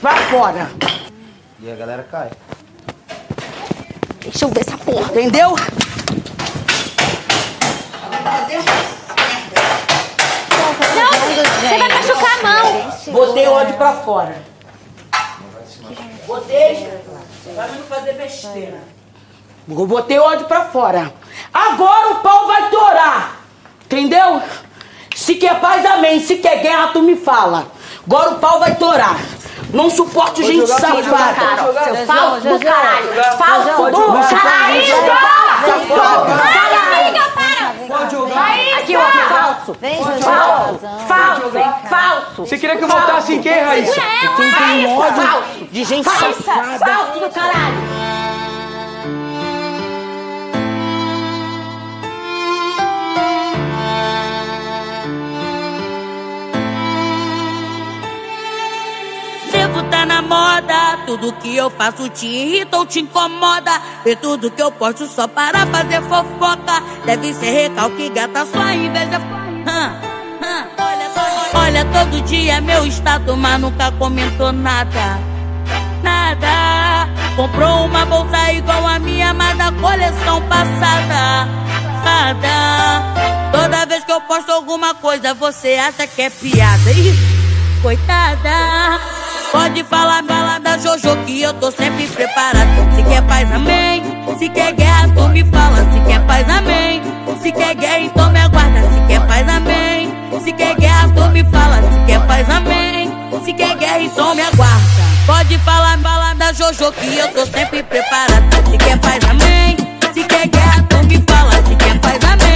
Pra fora. E a galera cai. Deixa eu ver essa porra, entendeu? Não, você vai machucar a mão. Botei o ódio pra fora. Botei pra não fazer besteira. Eu botei o ódio pra fora. Agora o pau vai torar. Entendeu? Se quer paz, amém. Se quer guerra, tu me fala. Agora o pau vai torar. Não suporto gente safada. Seu falso do caralho. Falso do caralho. Pode jogar. Aqui, ó, falso. Vem, Falso, falso, falso. Você queria que eu voltasse em quem, Raíssa? Quem tem ódio de gente Falsa, safada. falso do caralho. Tá na moda, tudo que eu faço te irrita ou te incomoda. Vê tudo que eu posto só para fazer fofoca. Deve ser recalque, gata, sua inveja. Olha, todo dia meu status, mas nunca comentou nada. Nada. Comprou uma bolsa igual a minha, mas da coleção passada. Nada. Toda vez que eu posto alguma coisa, você acha que é piada. Ih, coitada. Pode falar, fala da Jojo que eu tô sempre preparado. Se quer paz, amém. Se quer guerra, tu me fala. Se quer paz, amém. Se quer guerra, então me aguarda. Se quer paz, amém. Se quer guerra, tu me fala. Se quer paz, amém. Se quer guerra, então me aguarda. Pode falar, fala da Jojo que eu tô sempre preparado. Se quer paz, amém. Se quer guerra, tu me fala. Se quer paz, amém.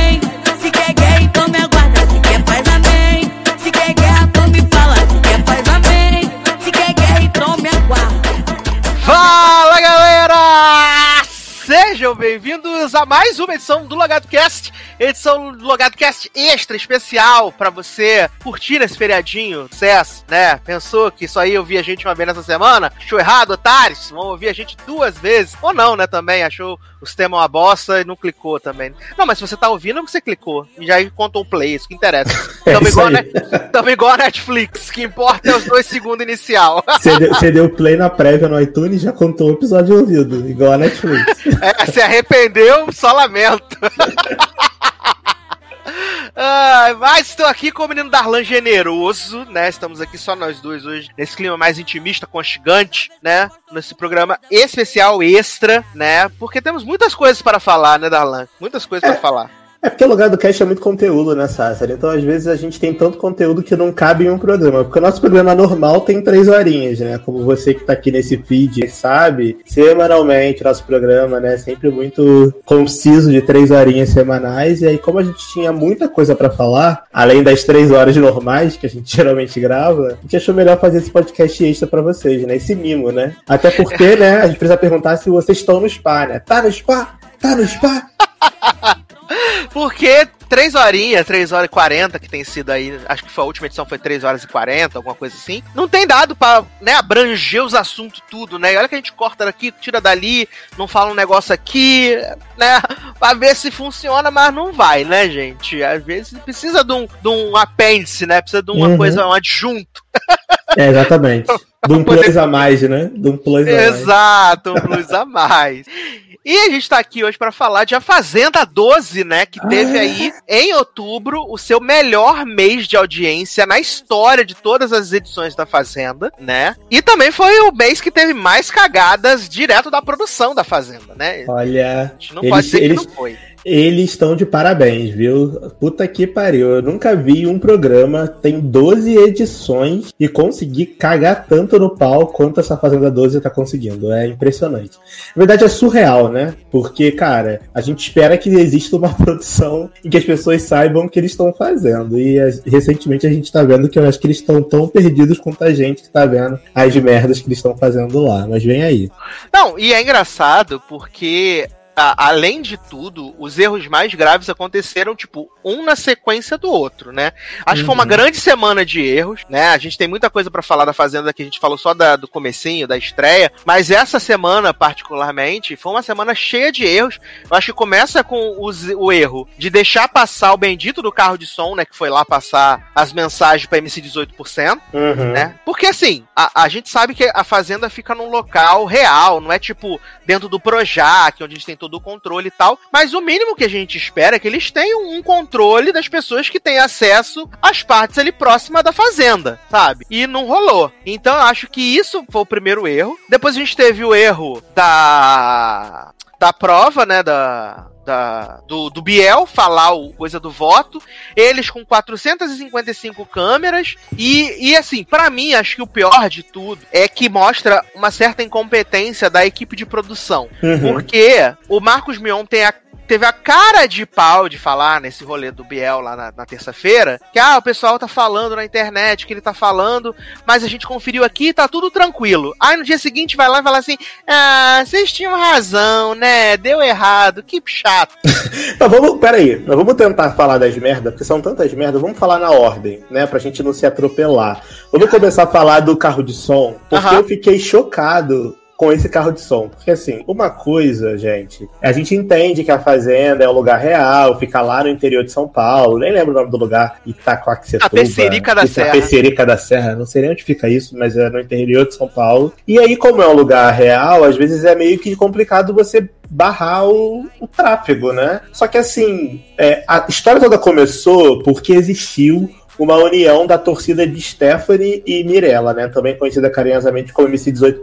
Sejam bem-vindos a mais uma edição do Logado Cast, edição do Logado Cast extra especial pra você curtir esse feriadinho, sucesso, né? Pensou que só ia ouvir a gente uma vez nessa semana? Achou errado, otários? Vão ouvir a gente duas vezes. Ou não, né? Também achou os temas uma bosta e não clicou também. Não, mas se você tá ouvindo, você clicou. E já contou o play, isso que interessa. É Tamo isso igual, né? Igual a Netflix, que importa é os dois segundos inicial. Você deu, você deu play na prévia no iTunes e já contou o episódio ouvido, igual a Netflix. É, se arrependeu, só lamento. Ah, mas estou aqui com o menino Darlan generoso, né? Estamos aqui só nós dois hoje, nesse clima mais intimista, conchigante, né? Nesse programa especial extra, né? Porque temos muitas coisas para falar, né, Darlan? Muitas coisas para falar. É porque o lugar do cast é muito conteúdo, né, Sácer? Então, às vezes, a gente tem tanto conteúdo que não cabe em um programa. Porque o nosso programa normal tem três horinhas, né? Como você que tá aqui nesse feed sabe, semanalmente, nosso programa, né, é sempre muito conciso de três horinhas semanais. E aí, como a gente tinha muita coisa pra falar, além das três horas normais que a gente geralmente grava, a gente achou melhor fazer esse podcast extra pra vocês, né? Esse mimo, né? Até porque, né, a gente precisa perguntar se vocês estão no spa, né? Tá no spa? Tá no spa? Porque 3 horinhas, 3 horas e 40, que tem sido aí, acho que foi a última edição foi 3 horas e 40, alguma coisa assim. Não tem dado pra, né, abranger os assuntos tudo, né? E olha que a gente corta daqui, tira dali, não fala um negócio aqui, né? Pra ver se funciona, mas não vai, né, gente? Às vezes precisa de um, de um apêndice, né? Precisa de uma Uhum. coisa, um adjunto. É, exatamente. De um plus a mais, né? De um plus a mais. Exato, um plus a mais. E a gente tá aqui hoje pra falar de A Fazenda 12, né? Que teve aí, em outubro, o seu melhor mês de audiência na história de todas as edições da Fazenda, né? E também foi o mês que teve mais cagadas direto da produção da Fazenda, né? Olha, A gente não eles, pode dizer eles, que não foi. Eles estão de parabéns, viu? Puta que pariu. Eu nunca vi um programa, tem 12 edições e conseguir cagar tanto no pau quanto essa Fazenda 12 tá conseguindo. É impressionante. Na verdade, é surreal, né? Porque, cara, a gente espera que exista uma produção em que as pessoas saibam o que eles estão fazendo. E eh, recentemente a gente tá vendo que eu acho que eles estão tão perdidos quanto a gente que tá vendo as merdas que eles estão fazendo lá. Mas vem aí. Não, e é engraçado porque a- além de tudo, os erros mais graves aconteceram, tipo, um na sequência do outro, né? Acho que foi uma grande semana de erros, né? A gente tem muita coisa pra falar da Fazenda que a gente falou só da- do comecinho, da estreia, mas essa semana, particularmente, foi uma semana cheia de erros. Eu acho que começa com os- o erro de deixar passar o bendito do carro de som, né? Que foi lá passar as mensagens pra MC 18%, Uhum. né? Porque assim, a, a gente sabe que a Fazenda fica num local real, não é tipo dentro do Projac, onde a gente tem todo o controle e tal. Mas o mínimo que a gente espera é que eles tenham um controle das pessoas que têm acesso às partes ali próximas da Fazenda, sabe? E não rolou. Então eu acho que isso foi o primeiro erro. Depois a gente teve o erro da. Da prova, né? Da, da, do, do Biel falar o coisa do voto, eles com 455 câmeras e, e assim, pra mim, acho que o pior de tudo é que mostra uma certa incompetência da equipe de produção. Uhum. Porque o Marcos Mion tem a teve a cara de pau de falar nesse rolê do Biel lá na, na terça-feira, que ah, o pessoal tá falando na internet que ele tá falando, mas a gente conferiu aqui tá tudo tranquilo. Aí no dia seguinte vai lá e fala assim: Ah, vocês tinham razão, né? Deu errado, que chato. Mas vamos, peraí, nós vamos tentar falar das merdas, porque são tantas merdas, vamos falar na ordem, né? Pra gente não se atropelar. Vamos começar a falar do carro de som, porque Aham. eu fiquei chocado com esse carro de som. Porque assim, uma coisa, gente, a gente entende que a fazenda é um lugar real, fica lá no interior de São Paulo, nem lembro o nome do lugar, Itacoaxetuba. Tapecerica da Serra. Tapecerica da Serra, não sei nem onde fica isso, mas é no interior de São Paulo. E aí, como é um lugar real, às vezes é meio que complicado você barrar o, o tráfego, né? Só que assim, é, a história toda começou porque existiu uma união da torcida de Stephanie e Mirella, né? Também conhecida carinhosamente como MC 18%.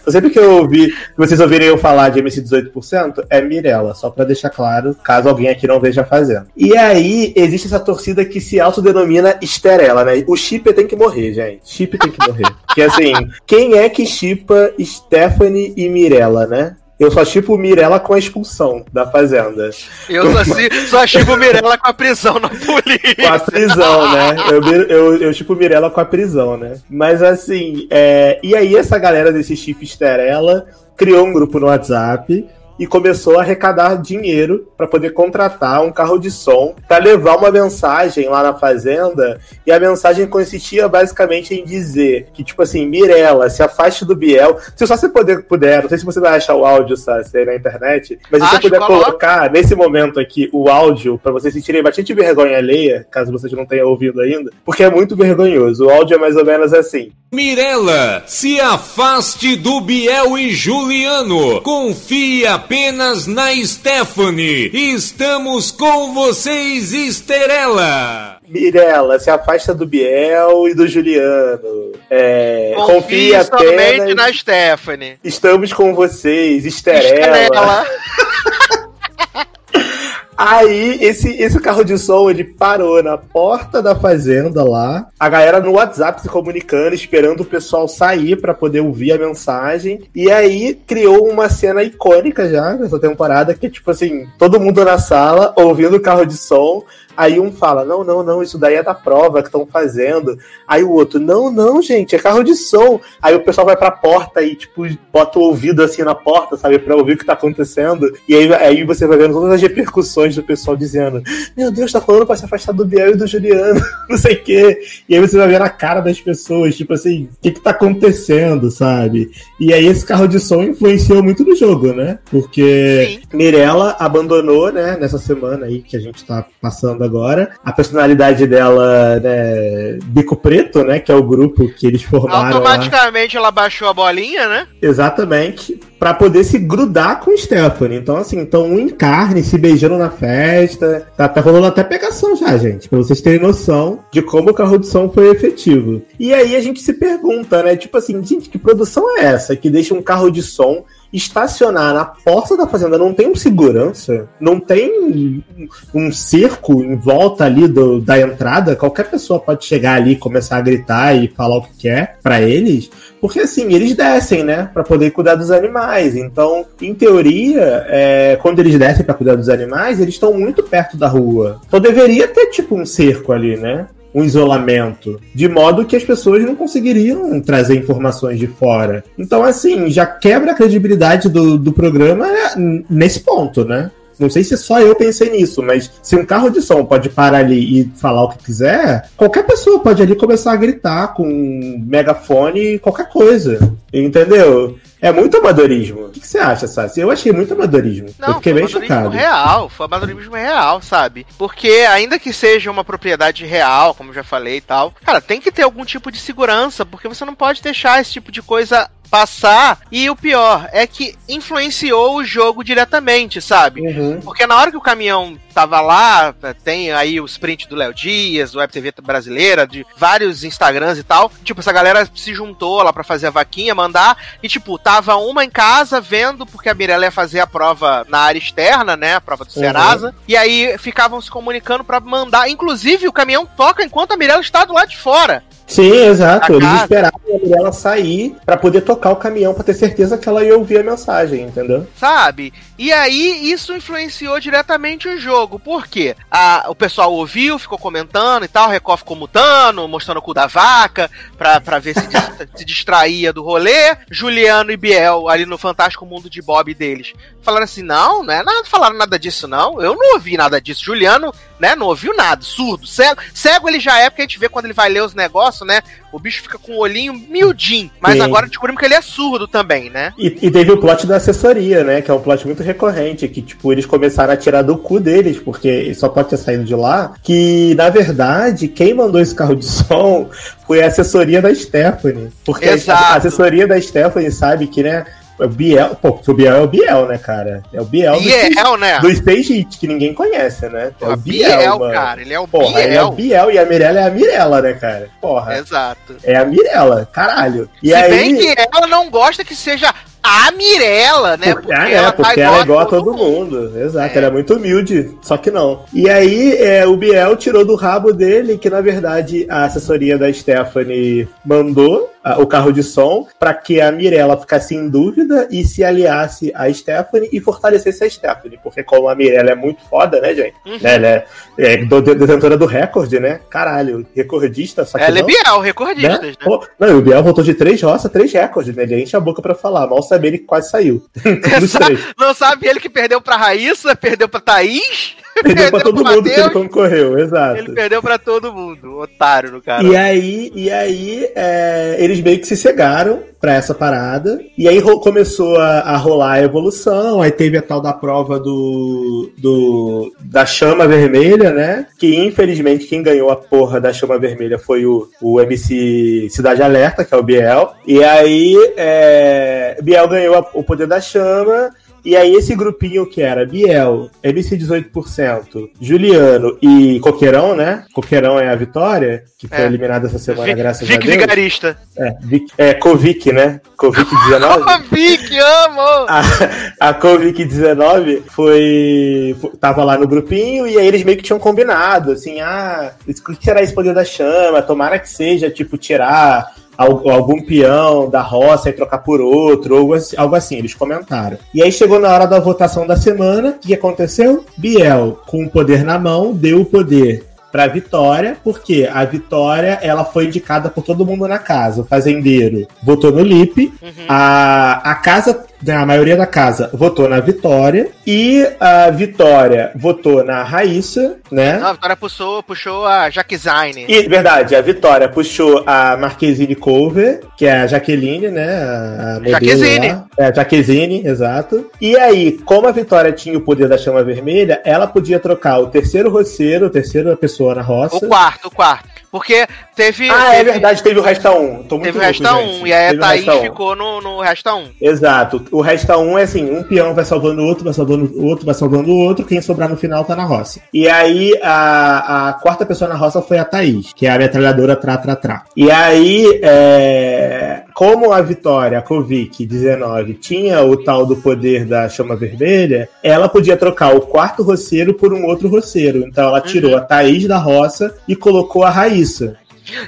Então, sempre que eu ouvi, vocês ouvirem eu falar de MC 18%, é Mirella, só pra deixar claro, caso alguém aqui não veja fazendo. E aí, existe essa torcida que se autodenomina Esterela, né? O Chip tem que morrer, gente. Chip tem que morrer. Porque assim, quem é que chipa Stephanie e Mirella, né? Eu só chipo Mirella com a expulsão da Fazenda. Eu só, só achei o Mirella com a prisão na polícia. Com a prisão, né? Eu, eu, eu tipo Mirella com a prisão, né? Mas assim, é... e aí essa galera desse chip Esterela criou um grupo no WhatsApp e começou a arrecadar dinheiro para poder contratar um carro de som para levar uma mensagem lá na fazenda. E a mensagem consistia basicamente em dizer que, tipo assim, Mirella, se afaste do Biel. Se só você puder, puder, não sei se você vai achar o áudio, sabe, aí na internet, mas se você puder coloca. colocar nesse momento aqui o áudio para vocês sentirem bastante vergonha alheia, caso vocês não tenham ouvido ainda, porque é muito vergonhoso. O áudio é mais ou menos assim. Mirella, se afaste do Biel e Juliano. Confie apenas na Stephanie. Estamos com vocês, Esterela. Mirella, se afasta do Biel e do Juliano. É, confia somente apenas. na Stephanie. Estamos com vocês, Esterela. Estrela. Aí, esse, esse carro de som, ele parou na porta da fazenda lá. A galera no WhatsApp se comunicando, esperando o pessoal sair pra poder ouvir a mensagem. E aí, criou uma cena icônica já nessa temporada, que é tipo assim, todo mundo na sala, ouvindo o carro de som. Aí um fala, não, não, não, isso daí é da prova que estão fazendo. Aí o outro, não, não, gente, é carro de som. Aí o pessoal vai pra porta e, tipo, bota o ouvido assim na porta, sabe, pra ouvir o que tá acontecendo. E aí, aí você vai vendo todas as repercussões do pessoal dizendo, meu Deus, tá falando pra se afastar do Biel e do Juliano, não sei o quê. E aí você vai ver na cara das pessoas, tipo assim, o que que tá acontecendo, sabe? E aí esse carro de som influenciou muito no jogo, né? Porque Sim. Mirella abandonou, né, nessa semana aí que a gente tá passando agora. A personalidade dela, né, Bico Preto, né, que é o grupo que eles formaram lá. Automaticamente ela baixou a bolinha, né? Exatamente. Pra poder se grudar com o Stephanie. Então, assim, então um em carne, se beijando na festa. Tá, tá rolando até pegação já, gente. Pra vocês terem noção de como o carro de som foi efetivo. E aí a gente se pergunta, né? Tipo assim, gente, que produção é essa que deixa um carro de som estacionar na porta da fazenda? Não tem um segurança? Não tem um cerco em volta ali do, da entrada? Qualquer pessoa pode chegar ali, começar a gritar e falar o que quer pra eles? Porque assim, eles descem, né? Pra poder cuidar dos animais. Então, em teoria, é, quando eles descem pra cuidar dos animais, eles estão muito perto da rua. Então deveria ter, tipo, um cerco ali, né? Um isolamento, de modo que as pessoas não conseguiriam trazer informações de fora. Então, assim, já quebra a credibilidade do, do programa nesse ponto, né? Não sei se só eu pensei nisso, mas se um carro de som pode parar ali e falar o que quiser, qualquer pessoa pode ali começar a gritar com um megafone, qualquer coisa. Entendeu? É muito amadorismo. O que, você acha, Sassi? Eu achei muito amadorismo. Não, eu fiquei foi bem chocado. real, foi amadorismo real, sabe? Porque ainda que seja uma propriedade real, como eu já falei e tal, cara, tem que ter algum tipo de segurança, porque você não pode deixar esse tipo de coisa passar. E o pior é que influenciou o jogo diretamente, sabe? Uhum. Porque na hora que o caminhão tava lá, tem aí os print do Léo Dias, do Web TV brasileira, de vários Instagrams e tal. Tipo, essa galera se juntou lá para fazer a vaquinha, mandar. E, tipo, tava uma em casa vendo, porque a Mirella ia fazer a prova na área externa, né? A prova do Serasa. Uhum. E aí ficavam se comunicando para mandar. Inclusive, o caminhão toca enquanto a Mirella está do lado de fora. Sim, exato. Eles esperavam a Mirella sair para poder tocar o caminhão para ter certeza que ela ia ouvir a mensagem, entendeu? Sabe? E aí isso influenciou diretamente o jogo. Por quê? A, o pessoal ouviu, ficou comentando e tal, o Record ficou mutando, mostrando o cu da vaca pra, pra ver se, se distraía do rolê. Juliano e Biel, ali no Fantástico Mundo de Bob deles, falaram assim: não, não é nada, falaram nada disso, não. Eu não ouvi nada disso. Juliano, né, não ouviu nada, surdo, cego. Cego ele já é, porque a gente vê quando ele vai ler os negócios, né? O bicho fica com o olhinho miudinho. Mas Sim. agora descobrimos que ele é surdo também, né? E, e, teve o plot da assessoria, né? Que é um plot muito recorrente. Que, tipo, eles começaram a tirar do cu deles, porque só pode ter saído de lá. Que, na verdade, quem mandou esse carro de som foi a assessoria da Stephanie. Porque Exato. a assessoria da Stephanie sabe que, né? O Biel, pô, o Biel é o Biel, né, cara? É o Biel, Biel do, né? do Stage Hit, que ninguém conhece, né? É o Biel, Biel cara. Ele é o Porra, Biel. Ele é o Biel e a Mirella é a Mirella, né, cara? Porra. Exato. É a Mirella, caralho. E Se aí... bem que ela não gosta que seja a Mirella, né? Porque, ela, é, porque tá ela é igual a todo, mundo. mundo. Exato, é. ela é muito humilde, só que não. E aí é, o Biel tirou do rabo dele que, na verdade, a assessoria da Stephanie mandou o carro de som para que a Mirella ficasse em dúvida e se aliasse a Stephanie e fortalecesse a Stephanie. Porque como a Mirella é muito foda, né, gente? Uhum. Ela é, é detentora do recorde, né? Caralho, recordista, só que Ela não, é Biel, recordista, né? né? Pô, não, o Biel voltou de três roças, três recordes, né? Ele enche a boca para falar. Mal sabe ele que quase saiu. não sabe ele que perdeu pra Raíssa, perdeu pra Thaís... Perdeu pra todo mundo Mateus, que ele concorreu, exato. Ele perdeu pra todo mundo, otário no cara. E aí, e aí é, eles meio que se cegaram pra essa parada. E aí começou a, a, rolar a evolução. Aí teve a tal da prova do, do da chama vermelha, né? Que infelizmente quem ganhou a porra da chama vermelha foi o, o MC Cidade Alerta, que é o Biel. E aí é, Biel ganhou a, o poder da chama. E aí esse grupinho que era Biel, MC 18%, Juliano e Coqueirão, né? Coqueirão é a Vitória, que foi é. eliminada essa semana, graças Vic a Deus. Vigarista. É, Vic, é Kovic, né? Kovic 19. Kovic, amo! A, a Kovic 19 foi, foi. Tava lá no grupinho e aí eles meio que tinham combinado, assim, ah, o que será esse poder da chama? Tomara que seja, tipo, tirar algum peão da roça e trocar por outro, ou algo assim, eles comentaram. E aí chegou na hora da votação da semana, o que aconteceu? Biel, com o poder na mão, deu o poder para Vitória, porque a Vitória ela foi indicada por todo mundo na casa. O fazendeiro votou no Lipe, uhum. a, a casa né, a maioria da casa votou na Vitória e a Vitória votou na Raíssa, né? Não, a Vitória puxou, puxou a Jaquezine. E, verdade, a Vitória puxou a Marquezine Cover, que é a Jaqueline, né? A, a Jaquezine. Lá. É, Jaquezine, exato. E aí, como a Vitória tinha o poder da chama vermelha, ela podia trocar o terceiro roceiro, a terceira pessoa na roça. O quarto, o quarto. Porque teve. Ah, é teve, é verdade, teve o Resta 1. Tô muito teve o Resta 1, e aí a Thaís ficou no, no Resta 1. Exato. O Resta 1 é assim: um peão vai salvando o outro, vai salvando o outro, vai salvando o outro, quem sobrar no final tá na roça. E aí a, a quarta pessoa na roça foi a Thaís, que é a metralhadora Tra Tra Tra. E aí, é, como a Vitória, a Kovic 19, tinha o tal do poder da chama vermelha, ela podia trocar o quarto roceiro por um outro roceiro. Então ela tirou uhum. a Thaís da roça e colocou a Raíssa.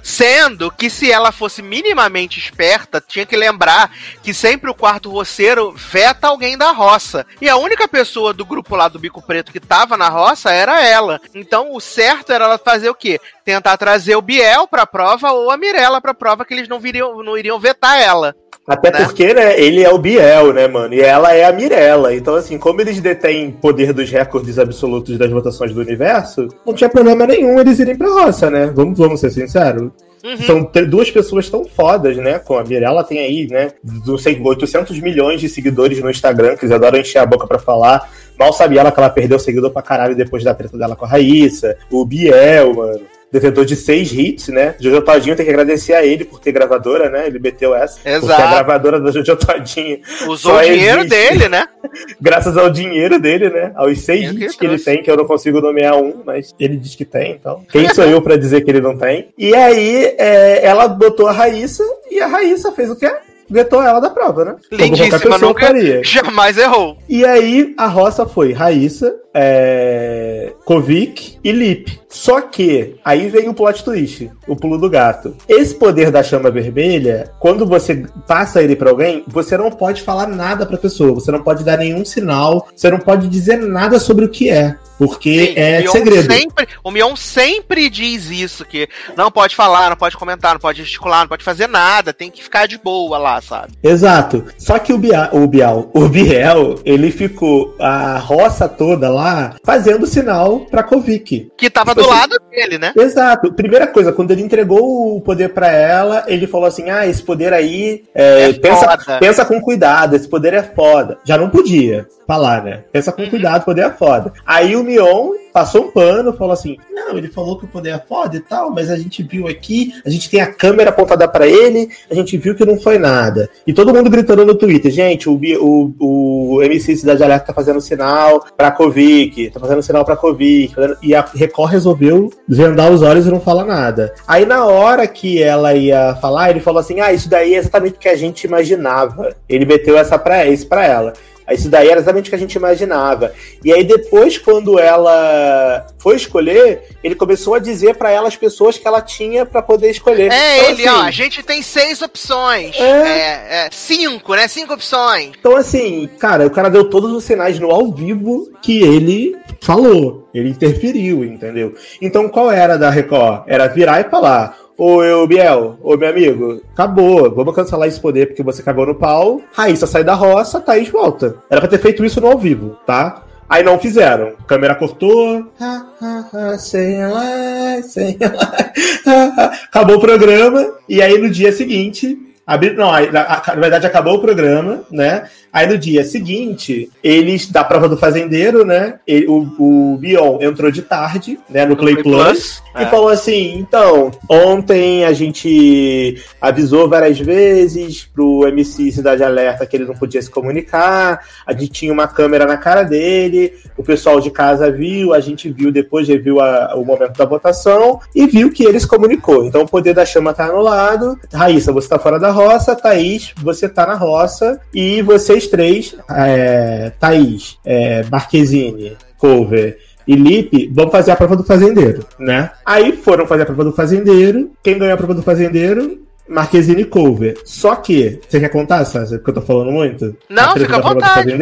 Sendo que se ela fosse minimamente esperta, tinha que lembrar que sempre o quarto roceiro veta alguém da roça. E a única pessoa do grupo lá do Bico Preto que tava na roça era ela. Então o certo era ela fazer o quê? Tentar trazer o Biel pra prova ou a Mirella pra prova que eles não, viriam, não iriam vetar ela. Até né? porque, né, ele é o Biel, né, mano? E ela é a Mirella. Então, assim, como eles detêm poder dos recordes absolutos das votações do universo, não tinha problema nenhum eles irem pra roça, né? Vamos, vamos ser sinceros. Uhum. São duas pessoas tão fodas, né? Com a Mirella tem aí, né? Não sei, 800 milhões de seguidores no Instagram, que eles adoram encher a boca pra falar. Mal sabia ela que ela perdeu seguidor pra caralho depois da treta dela com a Raíssa. O Biel, mano. Detentor de seis hits, né? Jojo Todinho tem que agradecer a ele por ter gravadora, né? Ele meteu essa. Porque a Exato. gravadora da Jojo Todinho Usou o dinheiro existe dele, né? graças ao dinheiro dele, né? Aos seis que hits ele que ele tem, que eu não consigo nomear um, mas ele diz que tem, então. Quem sou eu pra dizer que ele não tem? E aí, é, ela botou a Raíssa e a Raíssa fez o quê? Vetou ela da prova, né? Lindíssima, nunca faria. jamais errou. E aí, a roça foi Raíssa, é... Kovic e Lip. Só que, aí vem o plot twist, o pulo do gato. Esse poder da chama vermelha, quando você passa ele pra alguém, você não pode falar nada pra pessoa, você não pode dar nenhum sinal, você não pode dizer nada sobre o que é. Porque Sim, é o Mion segredo. Sempre, o Mion sempre diz isso, que não pode falar, não pode comentar, não pode gesticular, não pode fazer nada, tem que ficar de boa lá, sabe? Exato. Só que o Bial, o Bial, o Biel, ele ficou a roça toda lá fazendo sinal pra Kovic. Que tava Tipo do assim, lado dele, né? Exato. Primeira coisa, quando ele entregou o poder pra ela, ele falou assim: ah, esse poder aí, é, É pensa, foda." pensa com cuidado, esse poder é foda. Já não podia falar, né? Pensa com cuidado, o poder é foda. Aí o Mion passou um pano, falou assim: não, ele falou que o poder é foda e tal, mas a gente viu aqui, a gente tem a câmera apontada pra ele, a gente viu que não foi nada. E todo mundo gritando no Twitter: gente, o, o, o MC Cidade Alerta tá fazendo sinal pra Kovic, tá fazendo sinal pra Kovic. fazendo- E a Record resolveu vendar os olhos e não falar nada. Aí na hora que ela ia falar, ele falou assim: ah, isso daí é exatamente o que a gente imaginava. Ele meteu essa pra, isso pra ela. Isso daí era exatamente o que a gente imaginava. E aí depois, quando ela foi escolher, ele começou a dizer pra ela as pessoas que ela tinha pra poder escolher. É Então, ele, assim, ó, a gente tem seis opções. É. É, é, cinco, né? Cinco opções. Então, assim, cara, o cara deu todos os sinais no ao vivo que ele falou. Ele interferiu, entendeu? Então, qual era da Record? Era virar e falar. Ô, eu, Biel, ô, meu amigo, acabou. Vamos cancelar esse poder porque você cagou no pau. Raíssa sai da roça, Thaís volta. Era pra ter feito isso no ao vivo, tá? Aí não fizeram. Câmera cortou. Lá, lá. Acabou o programa. E aí no dia seguinte. Abri, não, na verdade acabou o programa, né? Aí no dia seguinte, eles, da prova do fazendeiro, né? ele- o, o Bion entrou de tarde, né? No, Play, Play Plus, Plus, e é. falou assim: então, ontem a gente avisou várias vezes pro MC Cidade Alerta que ele não podia se comunicar, a gente tinha uma câmera na cara dele, o pessoal de casa viu, a gente viu depois, reviu a- o momento da votação e viu que ele se comunicou. Então o poder da chama tá anulado. Raíssa, você tá fora da roça, Thaís, você tá na roça, e vocês três, é, Thaís, é, Marquezine, Cover e Lipe vão fazer a prova do fazendeiro, né? Aí foram fazer a prova do fazendeiro. Quem ganhou a prova do fazendeiro? Marquezine e Cover. Só que, você quer contar, Sasha, porque eu tô falando muito? Não, fica à vontade.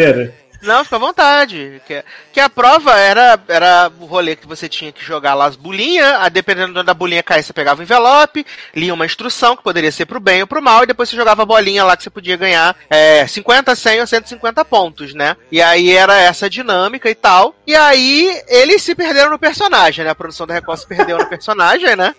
Não, fica à vontade. Que, que a prova era, era o rolê que você tinha que jogar lá as bolinhas, a dependendo da bolinha cair, você pegava o envelope, lia uma instrução que poderia ser pro bem ou pro mal, e depois você jogava a bolinha lá que você podia ganhar é, 50, 100 ou 150 pontos, né? E aí era essa dinâmica e tal. E aí eles se perderam no personagem, né? A produção da Record se perdeu no personagem, né?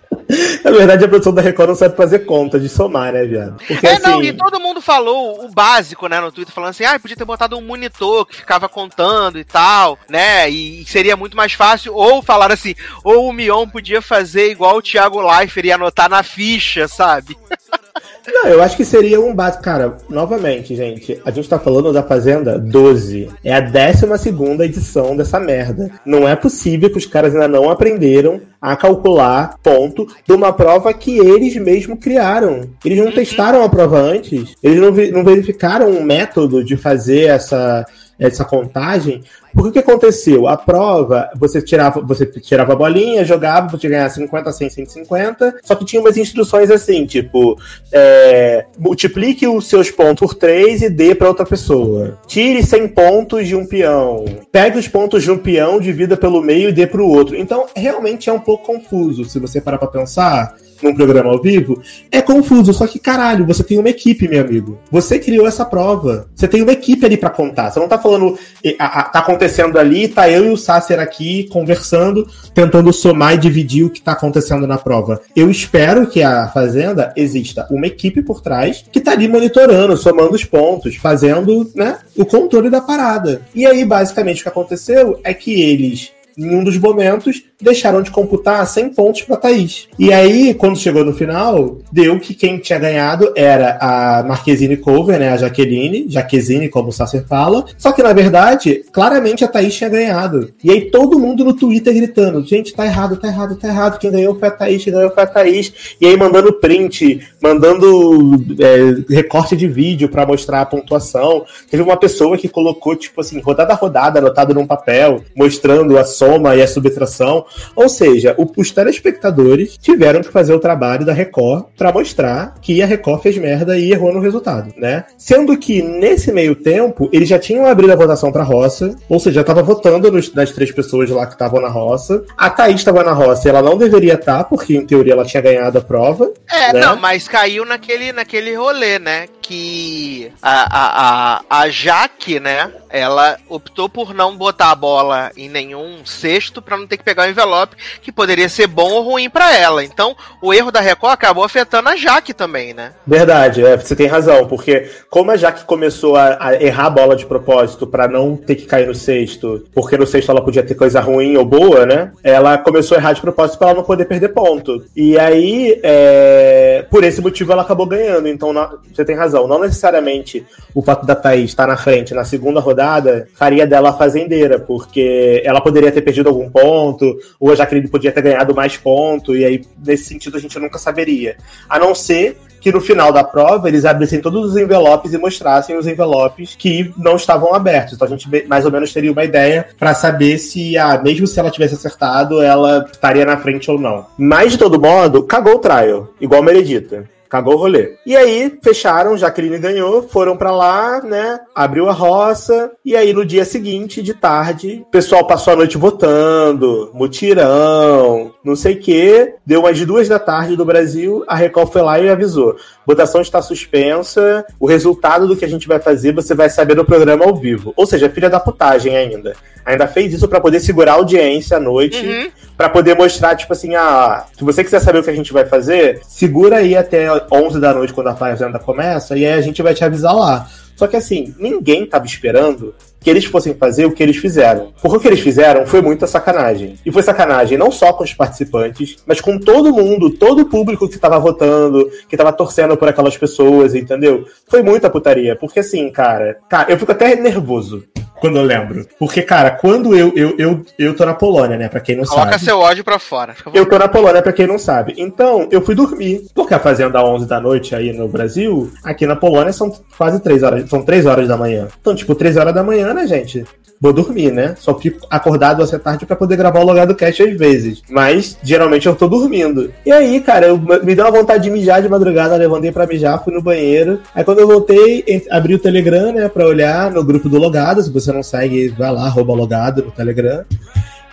Na verdade, a produção da Record não sabe fazer conta de somar, né, viado? Porque, É, não, assim, e todo mundo falou o básico, né, no Twitter, falando assim, ah, podia ter botado um monitor que ficava contando e tal, né, e seria muito mais fácil, ou falar assim, ou o Mion podia fazer igual o Thiago Leifert e anotar na ficha, sabe? Não, eu acho que seria um básico. Cara, novamente, gente, a gente tá falando da Fazenda 12. É a 12 edição dessa merda. Não é possível que os caras ainda não aprenderam a calcular ponto de uma prova que eles mesmos criaram. Eles não testaram a prova antes, eles não, não verificaram um método de fazer essa. Essa contagem, porque o que aconteceu? A prova, você tirava, você tirava a bolinha, jogava, você ganhar 50, 100, 150, só que tinha umas instruções assim, tipo, é, multiplique os seus pontos por 3 e dê para outra pessoa. Tire 100 pontos de um peão. Pegue os pontos de um peão, divida pelo meio e dê para o outro. Então, realmente é um pouco confuso, se você parar para pensar num programa ao vivo, é confuso. Só que, caralho, você tem uma equipe, meu amigo. Você criou essa prova. Você tem uma equipe ali para contar. Você não tá falando. A, a, tá acontecendo ali, tá eu e o Sasser aqui conversando, tentando somar e dividir o que tá acontecendo na prova. Eu espero que a Fazenda exista uma equipe por trás que tá ali monitorando, somando os pontos, fazendo, né, o controle da parada. E aí, basicamente, o que aconteceu é que eles em um dos momentos, deixaram de computar 100 pontos para Thaís. E aí, quando chegou no final, deu que quem tinha ganhado era a Marquezine Cover, né, a Jaqueline, Jaquezine, como o Sasser fala. Só que, na verdade, claramente a Thaís tinha ganhado. E aí todo mundo no Twitter gritando, gente, tá errado, tá errado, tá errado, quem ganhou foi a Thaís, quem ganhou foi a Thaís. E aí mandando print, mandando é, recorte de vídeo para mostrar a pontuação. Teve uma pessoa que colocou, tipo assim, rodada a rodada, anotado num papel, mostrando a soma e a subtração. Ou seja, o, os telespectadores tiveram que fazer o trabalho da Record para mostrar que a Record fez merda e errou no resultado, né? Sendo que nesse meio tempo, eles já tinham abrido a votação pra roça, ou seja, já tava votando nos, nas três pessoas lá que estavam na roça. A Thaís estava na roça e ela não deveria estar, tá, porque em teoria ela tinha ganhado a prova. É, né? não, mas caiu naquele, naquele rolê, né? Que a, a, a, a Jaque, né? Ela optou por não botar a bola em nenhum cesto para não ter que pegar o envelope, que poderia ser bom ou ruim para ela. Então, o erro da Record acabou afetando a Jaque também, né? Verdade, é, você tem razão, porque como a Jaque começou a, a errar a bola de propósito para não ter que cair no cesto, porque no cesto ela podia ter coisa ruim ou boa, né? Ela começou a errar de propósito para ela não poder perder ponto. E aí, é, por esse motivo, ela acabou ganhando. Então, não, você tem razão. Não necessariamente o fato da Thaís estar na frente na segunda rodada rodada faria dela a fazendeira, porque ela poderia ter perdido algum ponto, ou a Jaqueline podia ter ganhado mais ponto, e aí, nesse sentido, a gente nunca saberia. A não ser que no final da prova eles abrissem todos os envelopes e mostrassem os envelopes que não estavam abertos. Então a gente mais ou menos teria uma ideia para saber se, ah, mesmo se ela tivesse acertado, ela estaria na frente ou não. Mas de todo modo, cagou o trial, igual Meredita cagou o rolê. E aí, fecharam, Jaqueline ganhou, foram para lá, né? Abriu a roça, e aí no dia seguinte, de tarde, o pessoal passou a noite votando, mutirão, não sei o quê. Deu umas duas da tarde do Brasil, a Record foi lá e avisou: votação está suspensa, o resultado do que a gente vai fazer você vai saber no programa ao vivo. Ou seja, filha da putagem ainda. Ainda fez isso para poder segurar a audiência à noite, uhum. para poder mostrar, tipo assim, ah, se você quiser saber o que a gente vai fazer, segura aí até 11 da noite quando a fazenda começa, e aí a gente vai te avisar lá. Só que assim, ninguém tava esperando que eles fossem fazer o que eles fizeram. Porque o que eles fizeram foi muita sacanagem. E foi sacanagem não só com os participantes, mas com todo mundo, todo o público que tava votando, que tava torcendo por aquelas pessoas, entendeu? Foi muita putaria. Porque assim, cara, cara, eu fico até nervoso quando eu lembro. Porque, cara, quando eu eu, eu, eu tô na Polônia, né? Pra quem não Coloca sabe. Coloca seu ódio pra fora. Eu tô na Polônia, pra quem não sabe. Então, eu fui dormir. Porque a Fazenda 11 da noite aí no Brasil, aqui na Polônia são quase 3 horas. São 3 horas da manhã. Então, tipo, 3 horas da manhã, né, gente? Vou dormir, né? Só fico acordado até tarde para poder gravar o logado cast às vezes. Mas geralmente eu tô dormindo. E aí, cara, eu, me deu uma vontade de mijar de madrugada, levantei para mijar, fui no banheiro. Aí quando eu voltei, abri o Telegram, né, pra olhar no grupo do logado. Se você não segue, vai lá, arroba logado no Telegram.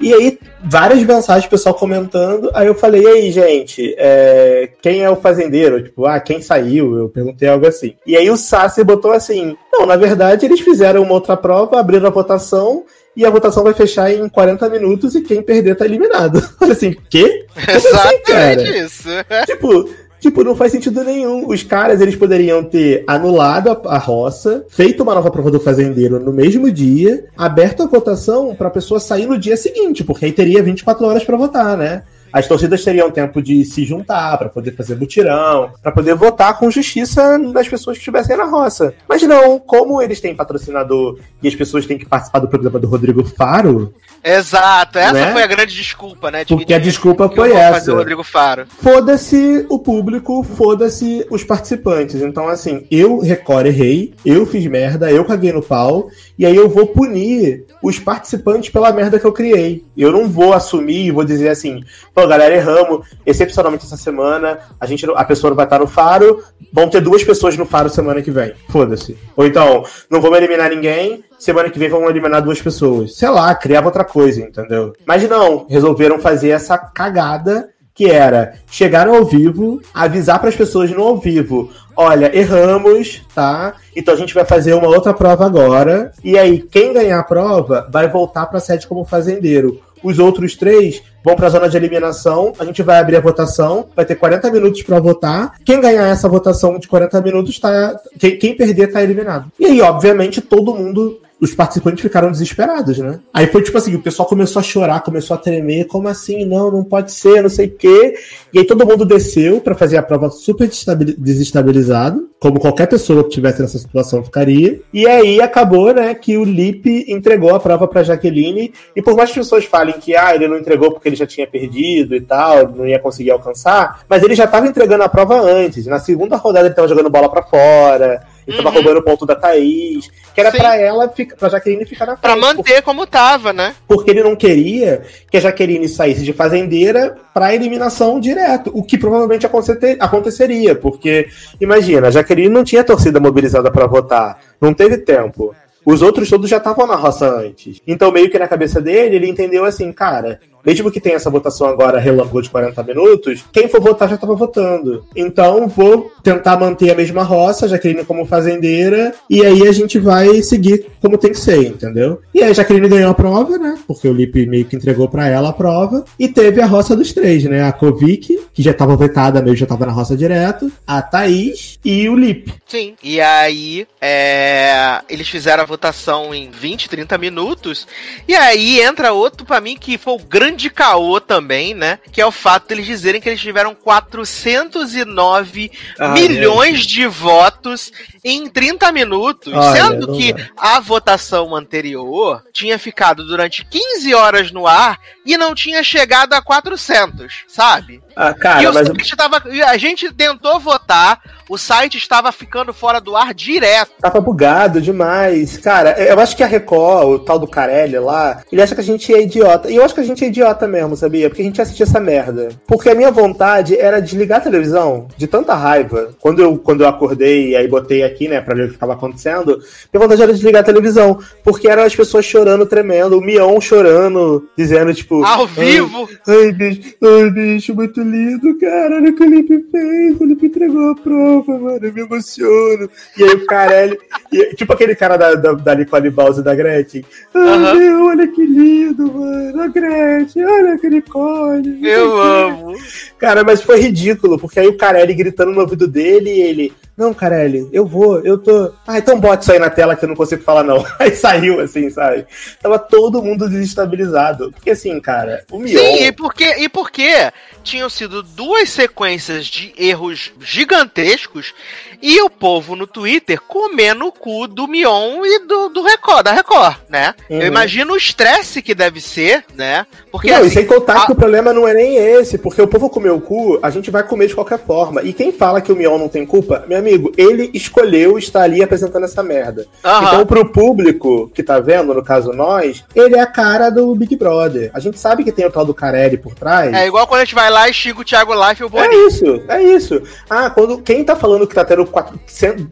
E aí, várias mensagens, pessoal comentando. Aí eu falei, e aí, gente, é, quem é o fazendeiro? Tipo, ah, quem saiu? Eu perguntei algo assim. E aí o Sassi botou assim: não, na verdade, eles fizeram uma outra prova, abriram a votação. E a votação vai fechar em 40 minutos e quem perder tá eliminado. Olha assim, quê? Exatamente assim, isso. Tipo, Tipo, não faz sentido nenhum. Os caras, eles poderiam ter anulado a, a roça, feito uma nova prova do fazendeiro no mesmo dia, aberto a votação pra pessoa sair no dia seguinte, porque aí teria 24 horas para votar, né? As torcidas teriam tempo de se juntar para poder fazer mutirão, para poder votar com justiça nas pessoas que estivessem na roça. Mas não, como eles têm patrocinador e as pessoas têm que participar do programa do Rodrigo Faro. Exato, essa né? foi a grande desculpa, né? De Porque a desculpa foi essa. Rodrigo Faro. Foda-se o público, foda-se os participantes. Então, assim, eu, Record, errei, eu fiz merda, eu caguei no pau, e aí eu vou punir os participantes pela merda que eu criei. Eu não vou assumir e vou dizer assim, galera, erramos, excepcionalmente essa semana, a gente a pessoa não vai estar no faro, vão ter duas pessoas no faro semana que vem. Foda-se. Ou então, não vamos eliminar ninguém, semana que vem vamos eliminar duas pessoas. Sei lá, criava outra coisa, entendeu? Mas não, resolveram fazer essa cagada que era chegar ao vivo, avisar para as pessoas no ao vivo, olha, erramos, tá? Então a gente vai fazer uma outra prova agora. E aí, quem ganhar a prova vai voltar para a sede como fazendeiro. Os outros três vão para a zona de eliminação. A gente vai abrir a votação, vai ter 40 minutos para votar. Quem ganhar essa votação de 40 minutos tá. Quem, quem perder tá eliminado. E aí, obviamente, todo mundo os participantes ficaram desesperados, né? Aí foi tipo assim, o pessoal começou a chorar, começou a tremer, como assim? Não, não pode ser, não sei o quê. E aí todo mundo desceu para fazer a prova super desestabilizado, como qualquer pessoa que tivesse nessa situação ficaria. E aí acabou, né, que o Lipe entregou a prova para Jaqueline, e por mais que as pessoas falem que ah, ele não entregou porque ele já tinha perdido e tal, não ia conseguir alcançar, mas ele já estava entregando a prova antes. Na segunda rodada ele estava jogando bola para fora, ele uhum. tava roubando o ponto da Thaís. Que era Sim. pra ela, pra Jaqueline ficar na frente. Pra manter porque, como tava, né? Porque ele não queria que a Jaqueline saísse de fazendeira pra eliminação direto. O que provavelmente aconteceria. Porque, imagina, a Jaqueline não tinha torcida mobilizada para votar. Não teve tempo. Os outros todos já estavam na roça antes. Então, meio que na cabeça dele, ele entendeu assim, cara, mesmo que tenha essa votação agora relâmpago de 40 minutos, quem for votar já estava votando. Então, vou tentar manter a mesma roça, Jaqueline como fazendeira, e aí a gente vai seguir como tem que ser, entendeu? E aí a Jaqueline ganhou a prova, né? Porque o Lipe meio que entregou para ela a prova, e teve a roça dos três, né? A Kovic, que já estava vetada mesmo, já estava na roça direto, a Thaís e o Lipe. Sim, e aí é... eles fizeram a votação em 20, 30 minutos, e aí entra outro para mim que foi o grande grande caô também, né? Que é o fato deles de dizerem que eles tiveram 409 ah, milhões de votos em 30 minutos, sendo que a votação anterior tinha ficado durante 15 horas no ar e não tinha chegado a 400, sabe? Ah, cara, e mas... site tava, a gente tentou votar, o site estava ficando fora do ar direto. Tava bugado demais. Cara, eu acho que a Record, o tal do Carelli lá, ele acha que a gente é idiota. E eu acho que a gente é idiota mesmo, sabia? Porque a gente assistia essa merda. Porque a minha vontade era desligar a televisão de tanta raiva. Quando eu, quando eu acordei e aí botei aqui, né, pra ver o que estava acontecendo, minha vontade era desligar a televisão. Porque eram as pessoas chorando, tremendo, o Mion chorando, dizendo, tipo. Ao vivo! Ai, bicho, ai, bicho, muito lindo, cara. Olha o que o Lipe fez. O Lipe entregou a prova, mano. Eu me emociono. E aí o Carelli. e, tipo aquele cara da, da, da Nicole Bowles e da Gretchen. Ai, uhum. meu, olha que lindo, mano. A Gretchen, olha que Nicole. Eu amo. Cara, mas foi ridículo, porque aí o Carelli gritando no ouvido dele e ele. Não, Carelli, eu vou, eu tô. Ah, então bota isso aí na tela que eu não consigo falar, não. Aí saiu, assim, sabe? Tava todo mundo desestabilizado. Porque assim, cara, o Mion. Sim, e porque, e porque tinham sido duas sequências de erros gigantescos e o povo no Twitter comendo o cu do Mion e do, do Record, da Record, né? Uhum. Eu imagino o estresse que deve ser, né? Porque, não, assim, e sem contar a... que o problema não é nem esse, porque o povo comeu o cu, a gente vai comer de qualquer forma. E quem fala que o Mion não tem culpa, meu amigo, ele escolheu estar ali apresentando essa merda. Uhum. Então, pro público que tá vendo, no caso nós, ele é a cara do Big Brother. A gente sabe que tem o tal do Carelli por trás. É igual quando a gente vai lá e xinga o Thiago Life e o Boninho. É isso, é isso. Ah, quando quem tá falando que tá tendo 400,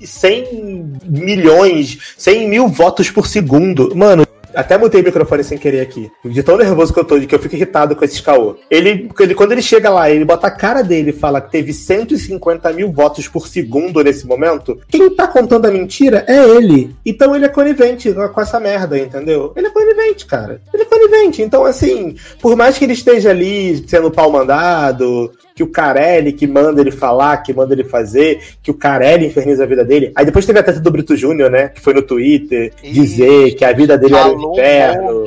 100 milhões, 100 mil votos por segundo. Mano, até mutei o microfone sem querer aqui. De tão nervoso que eu tô, de que eu fico irritado com esses caô. Ele, ele, quando ele chega lá, ele bota a cara dele e fala que teve 150 mil votos por segundo nesse momento. Quem tá contando a mentira é ele. Então ele é conivente com essa merda, entendeu? Ele é conivente, cara. Ele é conivente. Então, assim, por mais que ele esteja ali sendo pau mandado, que o Carelli que manda ele falar, que manda ele fazer, que o Carelli inferniza a vida dele. Aí depois teve a teta do Brito Júnior, né? Que foi no Twitter dizer que a vida dele era um inferno.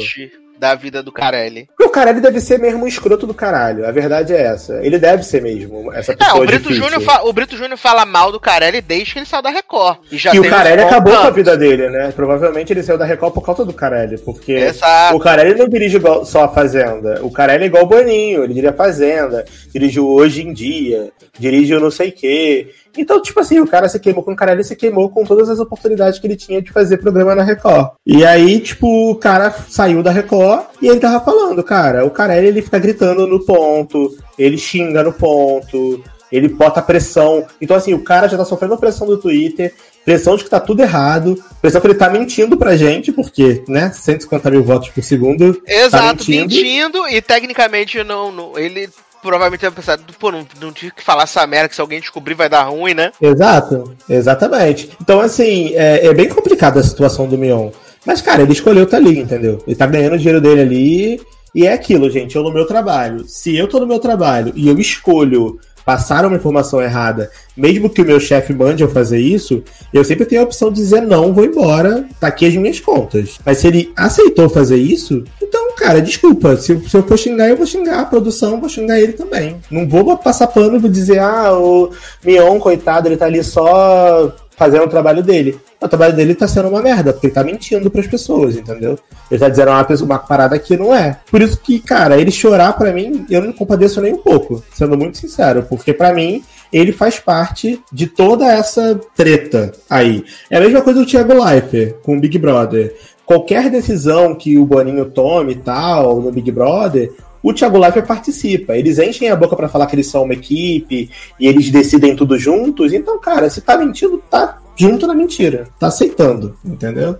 Da vida do Carelli. O Carelli deve ser mesmo um escroto do caralho. A verdade é essa. Ele deve ser mesmo essa pessoa o Brito. Júnior fa- o Brito Júnior fala mal do Carelli desde que ele saiu da Record. E, já E o Carelli acabou com a vida dele, né? Provavelmente ele saiu da Record por causa do Carelli, porque Exato. o Carelli não dirige só a Fazenda. O Carelli é igual o Boninho, ele dirige a Fazenda, dirige o Hoje em Dia, dirige o não sei o quê. Então, tipo assim, o cara se queimou com o Carelli se queimou com todas as oportunidades que ele tinha de fazer programa na Record. E aí, tipo, o cara saiu da Record e ele tava falando, cara, o Carelli ele fica gritando no ponto, ele xinga no ponto, ele bota pressão. Então, assim, o cara já tá sofrendo pressão do Twitter, pressão de que tá tudo errado, pressão que ele tá mentindo pra gente, porque, né, 150 mil votos por segundo. Exato, tá mentindo. e tecnicamente não, não- ele provavelmente deve pensar, pô, não, não tive que falar essa merda que se alguém descobrir vai dar ruim, né? Exato, exatamente. Então, assim, é, é bem complicada a situação do Mion. Mas, cara, ele escolheu estar ali, entendeu? Ele tá ganhando o dinheiro dele ali. E é aquilo, gente, eu no meu trabalho. Se eu tô no meu trabalho e eu escolho passar uma informação errada, mesmo que o meu chefe mande eu fazer isso, eu sempre tenho a opção de dizer não, vou embora, tá aqui as minhas contas. Mas se ele aceitou fazer isso, então, cara, desculpa, se, se eu for xingar, eu vou xingar a produção, vou xingar ele também. Não vou passar pano e vou dizer, ah, o Mion, coitado, ele tá ali só fazendo o trabalho dele. O trabalho dele tá sendo uma merda, porque ele tá mentindo pras pessoas, entendeu? Ele tá dizendo uma, pessoa- uma parada que não é. Por isso que, cara, ele chorar pra mim, eu não compadeço nem um pouco, sendo muito sincero, porque pra mim, ele faz parte de toda essa treta aí. É a mesma coisa do Thiago Leifert com o Big Brother. Qualquer decisão que o Boninho tome tal, no Big Brother, o Thiago Leifert participa. Eles enchem a boca pra falar que eles são uma equipe e eles decidem tudo juntos. Então, cara, se tá mentindo, tá junto na mentira. Tá aceitando, entendeu?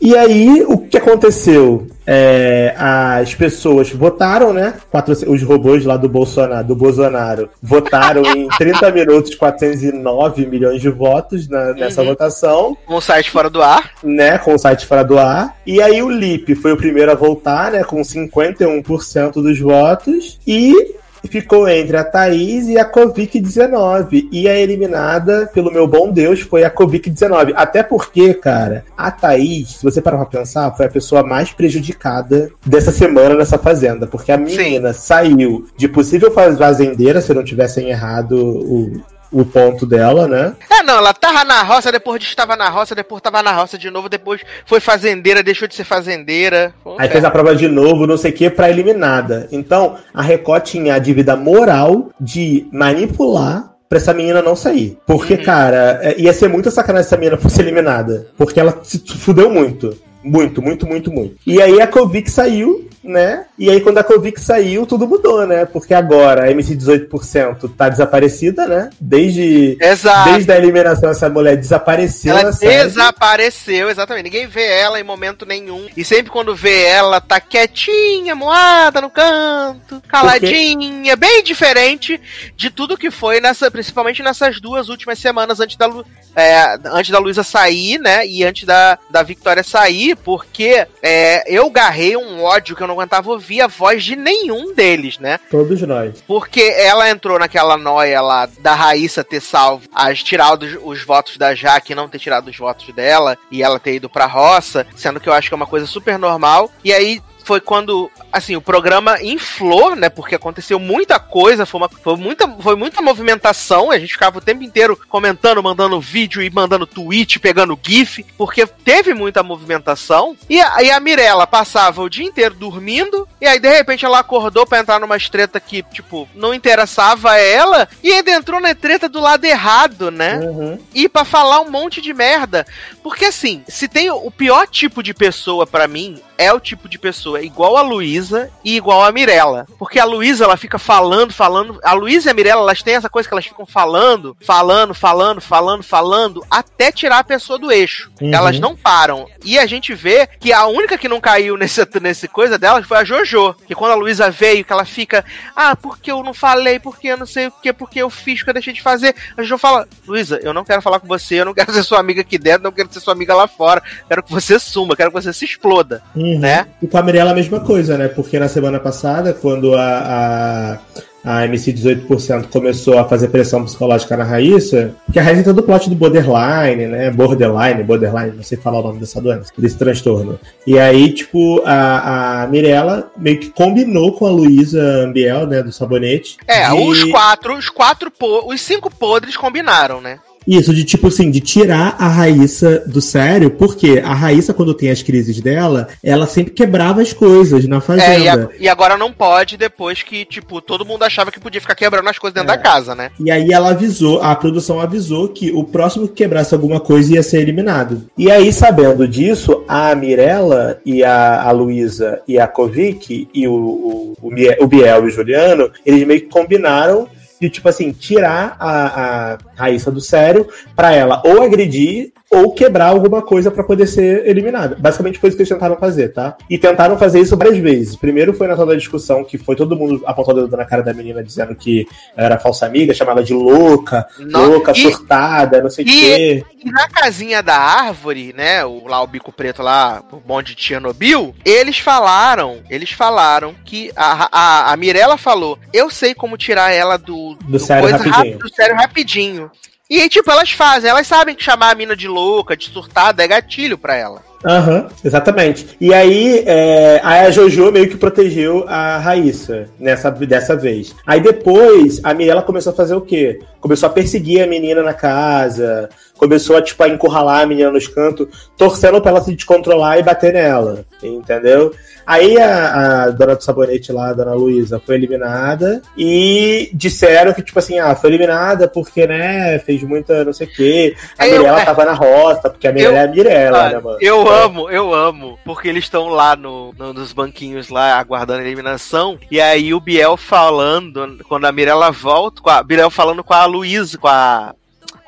E aí, o que aconteceu? É, as pessoas votaram, né? Quatro- os robôs lá do Bolsonaro, do Bolsonaro votaram em 30 minutos 409 milhões de votos na- nessa Uhum. votação Um site fora do ar. né, com o site fora do ar. E aí o Lip foi o primeiro a voltar, né, com 51% dos votos. E ficou entre a Thaís e a Covid-19. E a eliminada, pelo meu bom Deus, foi a Covid-19. Até porque, cara, a Thaís, se você parar pra pensar, foi a pessoa mais prejudicada dessa semana nessa fazenda. Porque a menina saiu de possível fazendeira, se não tivessem errado o, o ponto dela, né? É, não, ela tava na roça, depois estava na roça, depois tava na roça de novo, depois foi fazendeira, deixou de ser fazendeira. Um Aí ferro. fez a prova de novo, não sei o que, pra eliminada. Então, a Record tinha a dívida moral de manipular pra essa menina não sair. Porque, cara, é, ia ser muita sacanagem se essa menina fosse eliminada. Porque ela se fudeu muito. Muito, muito, muito, muito. E aí a Covid saiu, né? E aí quando a Covid saiu, tudo mudou, né? Porque agora a MC 18% tá desaparecida, né? Desde, Exato. desde a eliminação, essa mulher desapareceu Ela desapareceu, exatamente. Ninguém vê ela em momento nenhum. E sempre quando vê ela, tá quietinha, moada no canto, caladinha. Bem diferente de tudo que foi, nessa, principalmente nessas duas últimas semanas antes da, é, antes da Luísa sair, né? E antes da, da Victoria sair, porque é, eu garrei um ódio que eu não aguentava ouvir a voz de nenhum deles, né? Todos nós. Porque ela entrou naquela noia lá da Raíssa ter salvo, as tirado os, os votos da Jaque e não ter tirado os votos dela, e ela ter ido pra roça, sendo que eu acho que é uma coisa super normal. E aí foi quando, assim, o programa inflou, né? Porque aconteceu muita coisa, foi, uma, foi, muita, foi muita movimentação. A gente ficava o tempo inteiro comentando, mandando vídeo e mandando tweet, pegando GIF, porque teve muita movimentação. E a, e a Mirella passava o dia inteiro dormindo, e aí de repente ela acordou pra entrar numa treta que, tipo, não interessava a ela, e ainda entrou na treta do lado errado, né? Uhum. e pra falar um monte de merda. Porque assim, se tem o o pior tipo de pessoa pra mim, é o tipo de pessoa igual a Luísa e igual a Mirella. Porque a Luísa, ela fica falando, falando. A Luísa e a Mirella, elas têm essa coisa que elas ficam falando, falando, falando, falando, falando, até tirar a pessoa do eixo. Uhum. Elas não param. E a gente vê que a única que não caiu nesse, nesse coisa delas foi a Jojo. Que quando a Luísa veio, que ela fica, ah, porque eu não falei, porque eu não sei o que, porque eu fiz, porque eu deixei de fazer. A Jojo fala, Luísa, eu não quero falar com você, eu não quero ser sua amiga aqui dentro, não quero ser sua amiga lá fora. Quero que você suma, quero que você se exploda. Uhum. Né? E com a Mirella a mesma coisa, né? Porque na semana passada, quando a, a, a MC 18% começou a fazer pressão psicológica na Raíssa, que a Raíssa tem todo o plot do borderline, né? Borderline, borderline, não sei falar o nome dessa doença, desse transtorno. E aí, tipo, a, a Mirella meio que combinou com a Luísa Ambiel, né, do sabonete. É, os quatro, os quatro, os cinco podres combinaram, né? Isso, de tipo assim, de tirar a Raíssa do sério, porque a Raíssa, quando tem as crises dela, ela sempre quebrava as coisas na fazenda. É, e, a, e, agora não pode, depois que, tipo, todo mundo achava que podia ficar quebrando as coisas dentro é. da casa, né? E aí ela avisou, a produção avisou que o próximo que quebrasse alguma coisa ia ser eliminado. E aí, sabendo disso, a Mirella e a, a Luísa e a Kovic e o, o, o Biel e o Juliano, eles meio que combinaram de, tipo assim, tirar a, a Raíssa do sério para ela ou agredir ou quebrar alguma coisa para poder ser eliminada. Basicamente foi isso que eles tentaram fazer, tá? E tentaram fazer isso várias vezes. Primeiro foi na tal da discussão que foi todo mundo apontando na cara da menina dizendo que ela era falsa amiga, chamava de louca, não, louca, e, surtada, não sei o quê. E na casinha da árvore, né, o, lá o bico preto lá, o bonde de Chernobyl, eles falaram, eles falaram que a, a, a Mirella falou, eu sei como tirar ela do, do, do sério rapidinho. Rápido, do sério rapidinho. E tipo, elas fazem, elas sabem que chamar a mina de louca, de surtada, é gatilho pra ela. Aham, uhum, exatamente. E aí, é, a Jojo meio que protegeu a Raíssa nessa, dessa vez. Aí depois, a Mirella começou a fazer o quê? Começou a perseguir a menina na casa, começou a, tipo, a encurralar a menina nos cantos, torcendo pra ela se descontrolar e bater nela, entendeu? Aí a, a dona do sabonete lá, a dona Luísa, foi eliminada e disseram que, tipo assim, ah, foi eliminada porque, né, fez muita não sei o quê. A eu, Mirella tava na roça, porque a Mirella é a Mirella, né, mano? Eu. Amo, eu amo, porque eles estão lá no, no, nos banquinhos lá, aguardando a eliminação, e aí o Biel falando, quando a Mirella volta, a, Biel falando com a Luísa, com a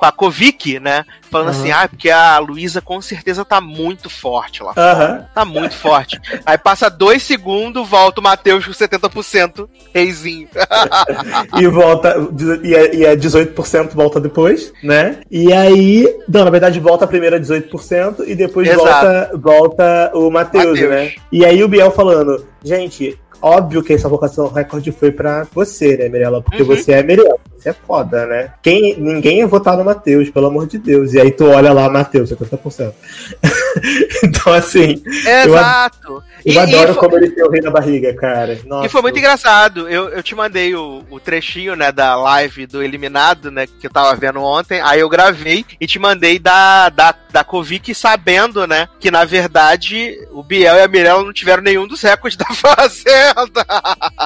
com a Kovic, né? Falando uhum. assim, ah, porque a Luísa com certeza tá muito forte lá Uhum. Tá muito forte. Aí passa dois segundos, volta o Matheus com 70% reizinho. e volta, e é, e é 18% volta depois, né? E aí, não, na verdade volta a primeira 18% e depois volta, volta o Matheus, né? E aí o Biel falando, gente, óbvio que essa vocação recorde foi pra você, né, Mirella? Porque uhum. você é Mirella. Você é foda, né? Quem, ninguém ia votar no Matheus, pelo amor de Deus. E aí tu olha lá, Matheus, 70%. então, assim. Exato. Eu, eu e, adoro e como ele tem o rei na barriga, cara. Nossa. E foi muito engraçado. Eu, eu te mandei o, o trechinho, né, da live do Eliminado, né, que eu tava vendo ontem. Aí eu gravei e te mandei da, da, da Kovic sabendo, né, que na verdade o Biel e a Mirella não tiveram nenhum dos recordes da Fazenda.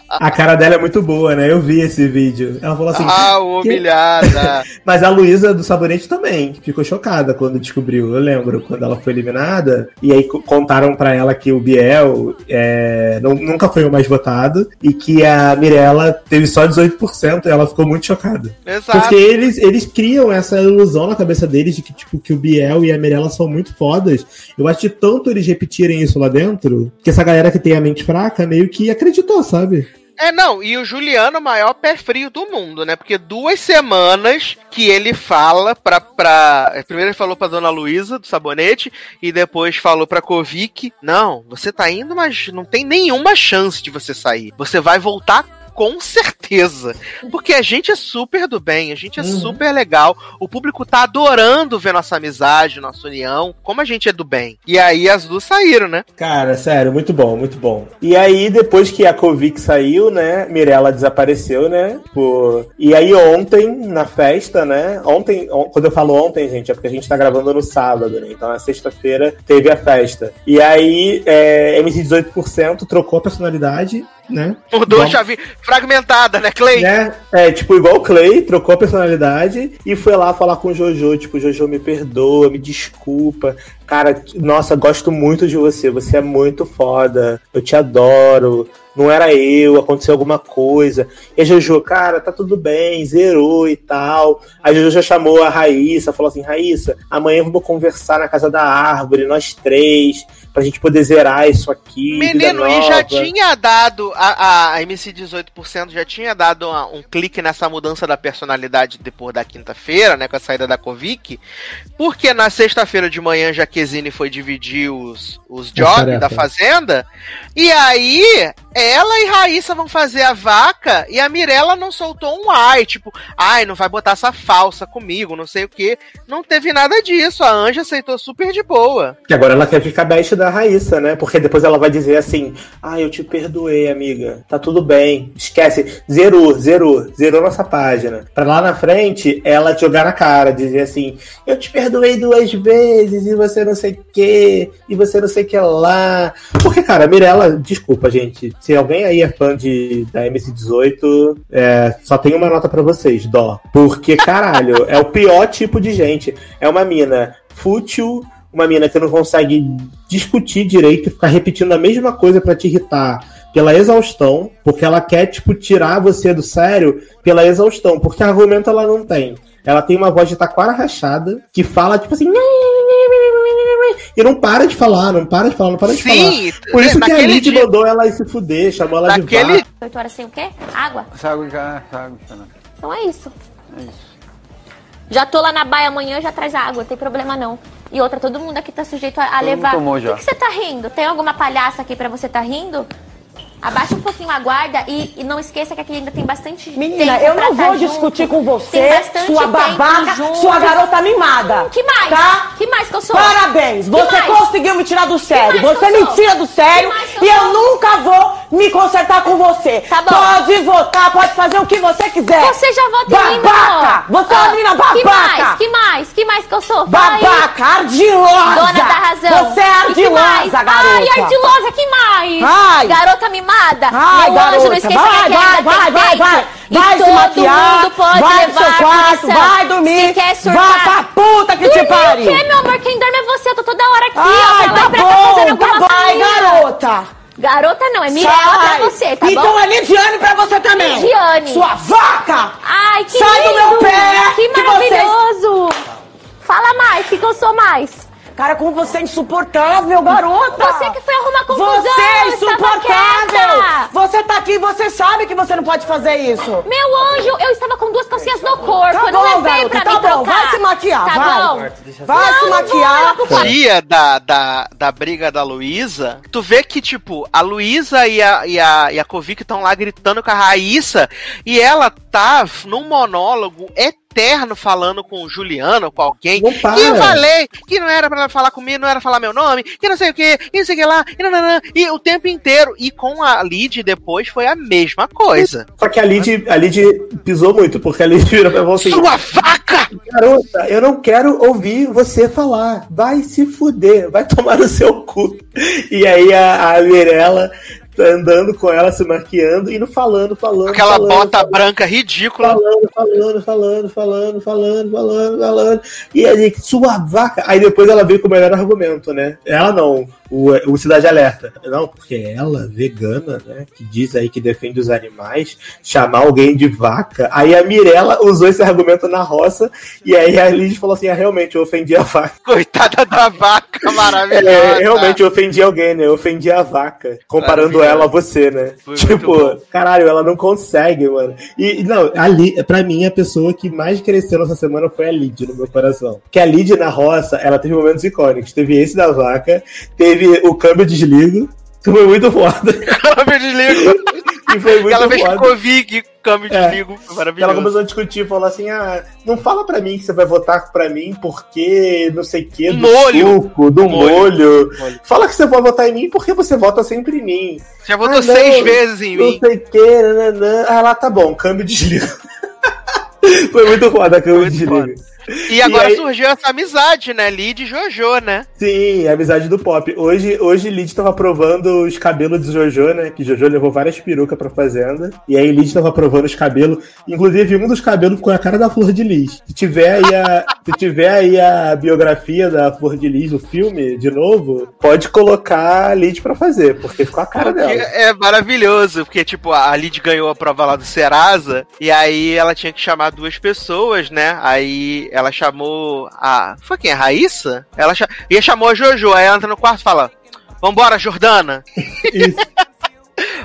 A cara dela é muito boa, né? Eu vi esse vídeo. Ela falou assim. Ah, humilhada. Mas a Luísa do Sabonete também ficou chocada quando descobriu. Eu lembro quando ela foi eliminada. E aí contaram para ela que o Biel é, não, nunca foi o mais votado e que a Mirella teve só 18% e ela ficou muito chocada. Exato. Porque eles, eles criam essa ilusão na cabeça deles de que, tipo, que o Biel e a Mirella são muito fodas. Eu acho que tanto eles repetirem isso lá dentro, que essa galera que tem a mente fraca meio que acreditou, sabe? É, não, e o Juliano, o maior pé frio do mundo, né? Porque duas semanas que ele fala pra. pra... Primeiro ele falou pra dona Luísa, do sabonete, e depois falou pra Kovic: Não, você tá indo, mas não tem nenhuma chance de você sair. Você vai voltar com certeza. Porque a gente é super do bem, a gente é uhum. super legal. O público tá adorando ver nossa amizade, nossa união, como a gente é do bem. E aí as duas saíram, né? Cara, sério, muito bom, muito bom. E aí, depois que a Kovic saiu, né? Mirella desapareceu, né? Por... E aí, ontem, na festa, né? Ontem, on... quando eu falo ontem, gente, é porque a gente tá gravando no sábado, né? Então, na sexta-feira teve a festa. E aí, é... MC 18% trocou a personalidade né? Mudou a chave fragmentada, né, Clay? É, é, tipo, igual o Clay, trocou a personalidade e foi lá falar com o Jojo, tipo, Jojo, me perdoa, me desculpa. Cara, nossa, gosto muito de você, você é muito foda, eu te adoro, não era eu, aconteceu alguma coisa. E a Jojo, cara, tá tudo bem, zerou e tal. A Jojo já chamou a Raíssa, falou assim: Raíssa, amanhã vamos conversar na casa da árvore, nós três pra gente poder zerar isso aqui. Menino, e já tinha dado, a, a MC 18% já tinha dado uma, um clique nessa mudança da personalidade depois da quinta-feira, né, com a saída da Kovic, porque na sexta-feira de manhã Jaquezine foi dividir os, os jobs da Fazenda, e aí ela e Raíssa vão fazer a vaca e a Mirella não soltou um ai, tipo, ai, não vai botar essa falsa comigo, não sei o que. Não teve nada disso. A Anja aceitou super de boa. Que agora ela quer ficar best da Raíssa, né? Porque depois ela vai dizer assim: Ah, eu te perdoei, amiga. Tá tudo bem. Esquece. Zerou, zerou. Zerou nossa página. Pra lá na frente, ela te jogar na cara, dizer assim: Eu te perdoei duas vezes e você não sei o que, e você não sei o que lá. Porque, cara, a Mirella, desculpa, gente. Se alguém aí é fã de, da MC18, é, só tem uma nota pra vocês, dó. Porque, caralho, é o pior tipo de gente. É uma mina fútil, uma mina que não consegue discutir direito, ficar repetindo a mesma coisa pra te irritar pela exaustão, porque ela quer, tipo, tirar você do sério pela exaustão, porque argumento ela não tem. Ela tem uma voz de taquara rachada, que fala, tipo assim. E não para de falar, não para de falar, não para de Sim, falar. Por isso que a Lid dia- mandou ela ir se fuder, chamou ela de Naquele- vaca. 8 horas sem o quê? Água? Essa água já, essa água já não. Então é isso. É isso. Já tô lá na baia amanhã, já traz água, não tem problema não. E outra, todo mundo aqui tá sujeito a, a levar. tomou Por já. que, que você tá rindo? Tem alguma palhaça aqui pra você tá rindo? Abaixa um pouquinho a guarda e, e não esqueça que aqui ainda tem bastante Menina, eu não tá vou junto. discutir com você, sua babaca, sua garota mimada. Que mais? Tá? Que mais que eu sou? Parabéns, Que você conseguiu me tirar do sério. Você me sou? tira do sério eu e eu sou? nunca vou me consertar com você. Tá bom. Pode votar, pode fazer o que você quiser. Você já vota em mim, Babaca! Você é uma Ah, menina Que babaca! mais? Que mais? Que mais que eu sou? Vai. Babaca, ardilosa! Dona da razão. Você é que ardilosa, garota! Ai, ardilosa, que mais? Ai. Garota mimada. Ai, Meu anjo, garota, não esqueça vai, que vai, vai, vai, vai. E Vai se maquiar, vai pro seu quarto, vai dormir, vai pra puta que te pariu. o quê, meu amor? Quem dorme é você. Eu tô toda hora aqui, ó. Ai, lá tá fazendo bom, tá alguma bom. Ai, garota. Garota não, é Mirella Sai. pra você, tá então bom? é Lidiane pra você também. Lidiane. Sua vaca. Ai, que Sai do lindo. meu pé, Que que maravilhoso. Fala mais, o que, que eu sou mais? Cara, como você é insuportável, garota. Você que foi arrumar confusão. Você é insuportável. Você tá aqui, você sabe que você não pode fazer isso. Meu anjo, eu estava com duas calcinhas no corpo. Tá eu não bom, levei garota, pra tá me bom. trocar. Vai se maquiar, tá vai. bom? Vai Não, se não vou maquiar. quarto. dia da, da, da briga da Luísa, tu vê que, tipo, a Luísa e a, e a, e a Kovic estão lá gritando com a Raíssa e ela tá num monólogo eterno falando com o Juliano, com alguém. Não para. Que eu falei que não era pra ela falar comigo, não era falar meu nome, que não sei o que, e não sei o que lá, e, e o tempo inteiro. E com a Lid depois foi a mesma coisa. Só que a Lid, a Lid pisou muito, porque a Lid virou pra você assim, Sua vaca! Garota, eu não quero ouvir você falar. Vai se fuder, vai tomar no seu cu. E aí a, a Mirella andando com ela, se maquiando, não falando, falando. Aquela falando, bota branca ridícula. Falando, falando, falando, falando, falando, falando, falando. E aí, sua vaca. Aí depois ela veio com o melhor argumento, né? Ela não, o, o Cidade Alerta. Não, porque ela, vegana, né? Que diz aí que defende os animais, chamar alguém de vaca. Aí a Mirella usou esse argumento na roça. E aí a Liz falou assim: ah, realmente, eu ofendi a vaca. Coitada da vaca maravilhosa. É, realmente, eu ofendi alguém, né? Eu ofendi a vaca. Comparando ela a você, né? Foi tipo, caralho, ela não consegue, mano. E, e não, ali, pra mim, a pessoa que mais cresceu nessa semana foi a Lid no meu coração. Que a Lid na roça, ela teve momentos icônicos. Teve esse da vaca, teve o câmbio desligo, que foi muito foda. Câmbio desligo. E foi muito Aquela vez que foda. ficou Vig, câmbio É. desligo. Foi Ela maravilhoso. começou a discutir, falou assim: ah, não fala pra mim que você vai votar pra mim porque não sei o que, do Molho. suco, do Molho. molho. Fala que você vai votar em mim porque você vota sempre em mim. Já votou Ah, não, seis vezes em Não mim. sei o que, nananã. Ah, lá tá bom, câmbio desligo. Foi muito foda, câmbio Muito desligo. E agora aí- surgiu essa amizade, né? Lid e Jojo, né? Sim, a amizade do pop. Hoje, hoje Lid tava provando os cabelos de Jojo, né? Que Jojo levou várias perucas pra fazenda. E aí Lid tava provando os cabelos. Inclusive, um dos cabelos ficou a cara da Flor de Lis. Se tiver aí a, se tiver aí a biografia da Flor de Lis, o filme, de novo, pode colocar a Lid pra fazer, porque ficou a cara Porque dela. é maravilhoso, porque, tipo, a Lid ganhou a prova lá do Serasa, e aí ela tinha que chamar duas pessoas, né? Aí ela chamou a. Foi quem? A Raíssa? Ela cha... e chamou a Jojo, aí ela entra no quarto e fala: Vambora, Jordana! Isso.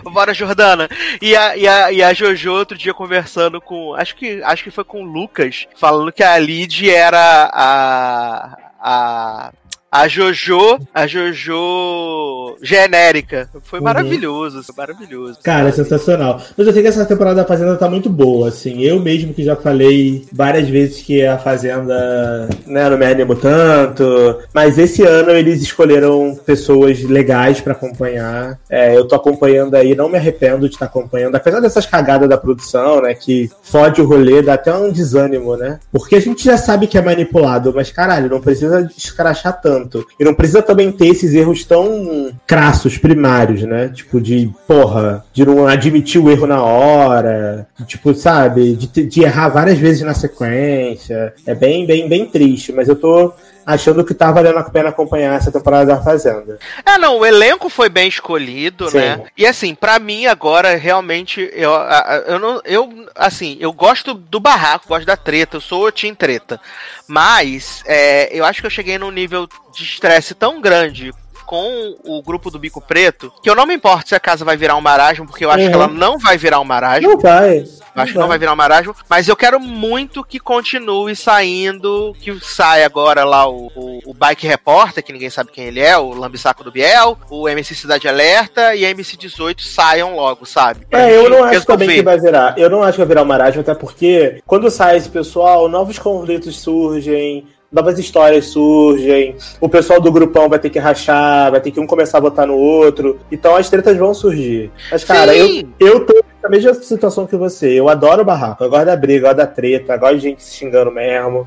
Bora, Jordana. E a, e, a, e a Jojo outro dia conversando com. Acho que, acho que foi com o Lucas, falando que a Lid era a. a a Jojo, a Jojo genérica. Foi Uhum. maravilhoso, foi maravilhoso. Cara, é sensacional. Mas eu sei que essa temporada da Fazenda tá muito boa, assim. Eu mesmo que já falei várias vezes que a Fazenda né, não me animo tanto. Mas esse ano eles escolheram pessoas legais pra acompanhar. É, eu tô acompanhando aí, não me arrependo de estar acompanhando. Apesar dessas cagadas da produção, né? Que fode o rolê, dá até um desânimo, né? Porque a gente já sabe que é manipulado, mas caralho, não precisa escrachar tanto. E não precisa também ter esses erros tão crassos, primários, né? Tipo, de, porra, de não admitir o erro na hora, tipo, sabe? De, de errar várias vezes na sequência. É bem, bem, bem triste, mas eu tô achando que tá valendo a pena acompanhar essa temporada da Fazenda. É, não, o elenco foi bem escolhido, Sim. né? E assim, pra mim agora, realmente, eu, eu não. Eu, assim, eu gosto do barraco, gosto da treta, eu sou o Team Treta. Mas é, eu acho que eu cheguei num nível de estresse tão grande com o grupo do Bico Preto, que eu não me importo se a casa vai virar um marasmo, porque eu acho Uhum. que ela não vai virar um marasmo. Não vai. Eu acho que não vai virar um marasmo, mas eu quero muito que continue saindo, que saia agora lá o, o, o Bike Repórter, que ninguém sabe quem ele é, o Lambisaco do Biel, o MC Cidade Alerta e a MC 18 saiam logo, sabe? Pra É, eu não acho também que vai virar. Eu não acho que vai virar o marasmo, até porque quando sai esse pessoal, novos conflitos surgem, novas histórias surgem, o pessoal do grupão vai ter que rachar, vai ter que um começar a botar no outro. Então as tretas vão surgir. Mas, cara, eu, Sim. eu tô na mesma situação que você. Eu adoro barraco, eu gosto da briga, eu gosto da treta, eu gosto de gente se xingando mesmo.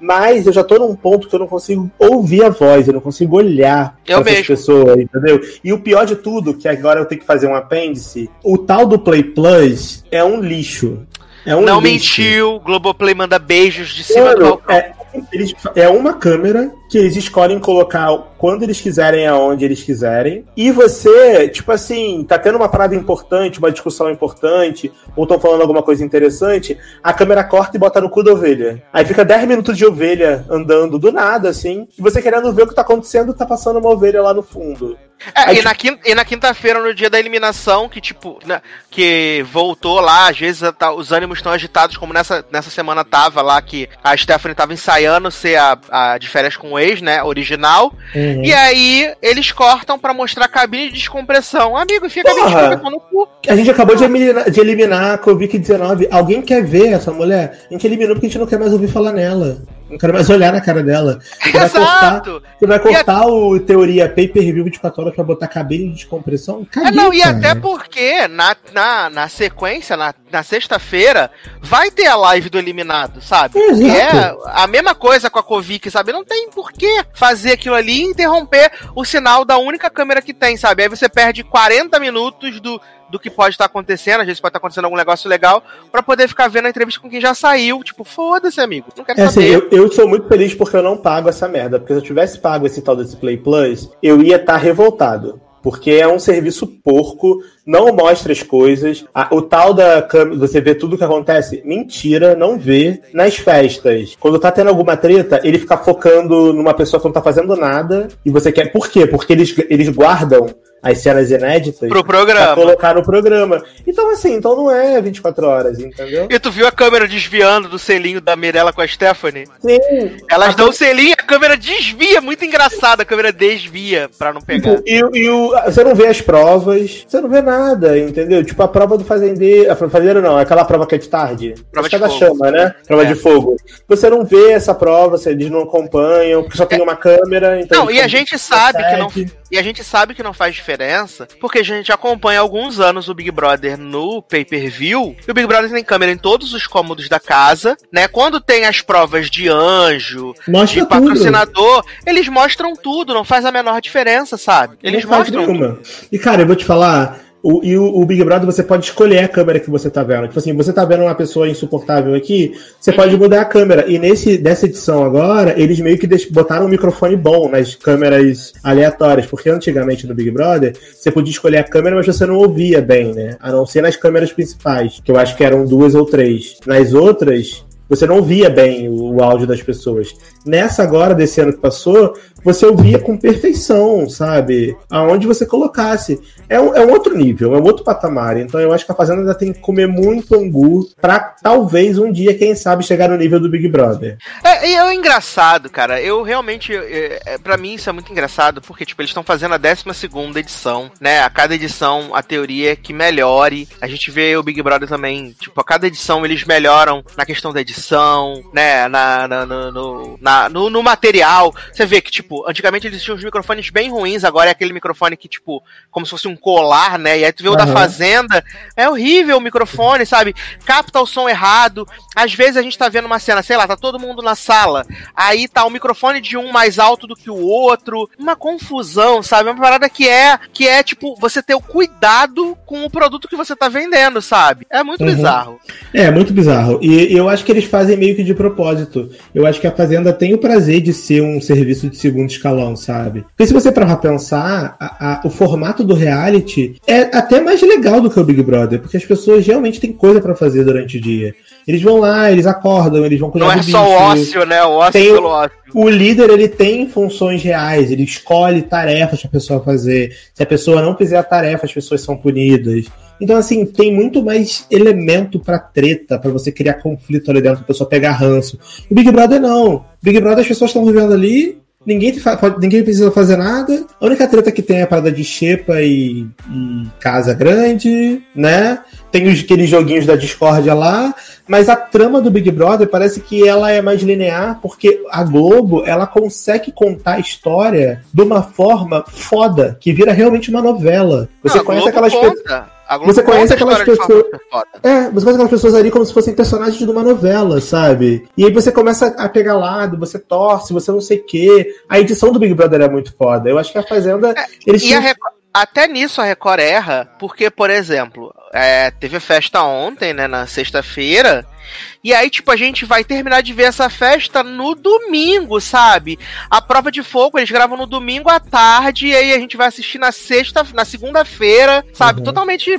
Mas eu já tô num ponto que eu não consigo ouvir a voz, eu não consigo olhar Eu essas mesmo. pessoas, entendeu? E o pior de tudo, que agora eu tenho que fazer um apêndice, o tal do Play Plus é um lixo. É um Não lixo. mentiu, Globoplay manda beijos de cima do Mano, balcão. é, eles- é uma câmera que eles escolhem colocar quando eles quiserem, aonde eles quiserem. E você, tipo assim, tá tendo uma parada importante, uma discussão importante, ou estão falando alguma coisa interessante, a câmera corta e bota no cu da ovelha. Aí fica 10 minutos de ovelha andando do nada, assim, e você querendo ver o que tá acontecendo, tá passando uma ovelha lá no fundo. É, Aí, e, tipo- na quin- e na quinta-feira, no dia da eliminação, que tipo, né, que voltou lá, às vezes tá- os ânimos estão agitados, como nessa, nessa semana tava lá, que a Stephanie tava ensaiando ser a, a de férias com o ex, né, original, Uhum. e aí eles cortam pra mostrar a cabine de descompressão. Amigo, enfia a cabine de Porra! descompressão no cu. A gente acabou de eliminar, de eliminar a Covid-19. Alguém quer ver essa mulher? A gente eliminou porque a gente não quer mais ouvir falar nela. Não quero mais olhar na cara dela. Você vai cortar, Exato! você vai cortar o teoria pay-per-view 24 horas pra botar cabine de descompressão? É, Caguei, não, e cara. até porque na, na, na sequência, na, na sexta-feira, vai ter a live do eliminado, sabe? É, E é exato. a mesma coisa com a Covid, sabe? Não tem por que fazer aquilo ali e interromper o sinal da única câmera que tem, sabe? Aí você perde 40 minutos do, do que pode estar acontecendo, às vezes pode estar acontecendo algum negócio legal, pra poder ficar vendo a entrevista com quem já saiu. Tipo, foda-se, amigo. Não quero É assim, saber. eu, eu sou muito feliz porque eu não pago essa merda. Porque se eu tivesse pago esse tal desse Play Plus, eu ia estar revoltado. Porque é um serviço porco, não mostra as coisas. O tal da câmera, você vê tudo o que acontece? Mentira, não vê. Nas festas, quando tá tendo alguma treta, ele fica focando numa pessoa que não tá fazendo nada. E você quer. Por quê? Porque eles, eles guardam as cenas inéditas Pro pra programa. colocar no programa. Então, assim, então não é 24 horas, entendeu? E tu viu a câmera desviando do selinho da Mirella com a Stephanie? Sim. Elas A dão o selinho, a câmera desvia, muito engraçado, a câmera desvia pra não pegar. E, e o, você não vê as provas, você não vê nada, entendeu? Tipo, a prova do fazendeiro. A fazendeiro não, aquela prova que é de tarde. Prova de é fogo. chama, né? Prova É. de fogo. Você não vê essa prova, eles não acompanham, porque só tem uma câmera. Então Não, e a gente sabe que não. E a gente sabe que não faz diferença, porque a gente acompanha há alguns anos o Big Brother no pay-per-view. E o Big Brother tem câmera em todos os cômodos da casa, né? Quando tem as provas de anjo, Mostra de tudo. patrocinador, eles mostram tudo, não faz a menor diferença, sabe? Eles não mostram. E, cara, eu vou te falar. O, e o, o Big Brother você pode escolher a câmera que você tá vendo. Tipo assim, você tá vendo uma pessoa insuportável aqui, você Uhum. pode mudar a câmera. E nesse, nessa edição agora, eles meio que botaram um microfone bom nas câmeras aleatórias. Porque antigamente no Big Brother, você podia escolher a câmera, mas você não ouvia bem, né? A não ser nas câmeras principais, que eu acho que eram duas ou três. Nas outras, você não via bem o, o áudio das pessoas. Nessa agora, desse ano que passou, você ouvia com perfeição, sabe? Aonde você colocasse. É um, é um outro nível, é um outro patamar. Então eu acho que a Fazenda ainda tem que comer muito angu pra talvez um dia, quem sabe, chegar no nível do Big Brother. É, é engraçado, cara. Eu realmente, é, é, para mim isso é muito engraçado, porque tipo, eles estão fazendo a 12 segunda edição, né? A cada edição a teoria é que melhore. A gente vê o Big Brother também, tipo, a cada edição eles melhoram na questão da edição, né? Na, na, no, no, na, no, no material. Você vê que, tipo, antigamente eles tinham os microfones bem ruins, agora é aquele microfone que, tipo, como se fosse um colar, né? E aí tu vê o da Aham. Fazenda, é horrível o microfone, sabe? Capta o som errado. Às vezes a gente tá vendo uma cena, sei lá, tá todo mundo na sala, aí tá o microfone de um mais alto do que o outro, uma confusão, sabe? Uma parada que é, que é tipo, você ter o cuidado com o produto que você tá vendendo, sabe? É muito Uhum. bizarro. É, muito bizarro. E eu acho que eles fazem meio que de propósito. Eu acho que a Fazenda tem o prazer de ser um serviço de segundo escalão, sabe? Porque se você parar pra pensar, a- a- o formato do reality é até mais legal do que o Big Brother, porque as pessoas realmente têm coisa pra fazer durante o dia. Eles vão lá, eles acordam, eles vão cuidar Não é do só o bicho. ócio, né? O ócio Tem pelo ócio. O líder, ele tem funções reais, ele escolhe tarefas pra pessoa fazer. Se a pessoa não fizer a tarefa, as pessoas são punidas. Então, assim, tem muito mais elemento pra treta, pra você criar conflito ali dentro, a pessoa pegar ranço. O Big Brother não. Big Brother as pessoas estão vivendo ali, ninguém, pode- ninguém precisa fazer nada. A única treta que tem é a parada de xepa e, e casa grande, né? Tem os, aqueles joguinhos da discórdia lá, mas a trama do Big Brother parece que ela é mais linear, porque a Globo, ela consegue contar a história de uma forma foda, que vira realmente uma novela. Você Não, conhece aquelas pessoas. Você conhece aquelas pessoas. É, você conhece aquelas pessoas ali como se fossem personagens de uma novela, sabe? E aí você começa a pegar lado, você torce, você não sei o quê. A edição do Big Brother é muito foda. Eu acho que a Fazenda. eles E tinham- Record- até nisso a Record erra, porque, por exemplo, é, teve festa ontem, né, na sexta-feira, e aí, tipo, a gente vai terminar de ver essa festa no domingo, sabe? A prova de fogo eles gravam no domingo à tarde, e aí a gente vai assistir na sexta, na segunda-feira, sabe? Totalmente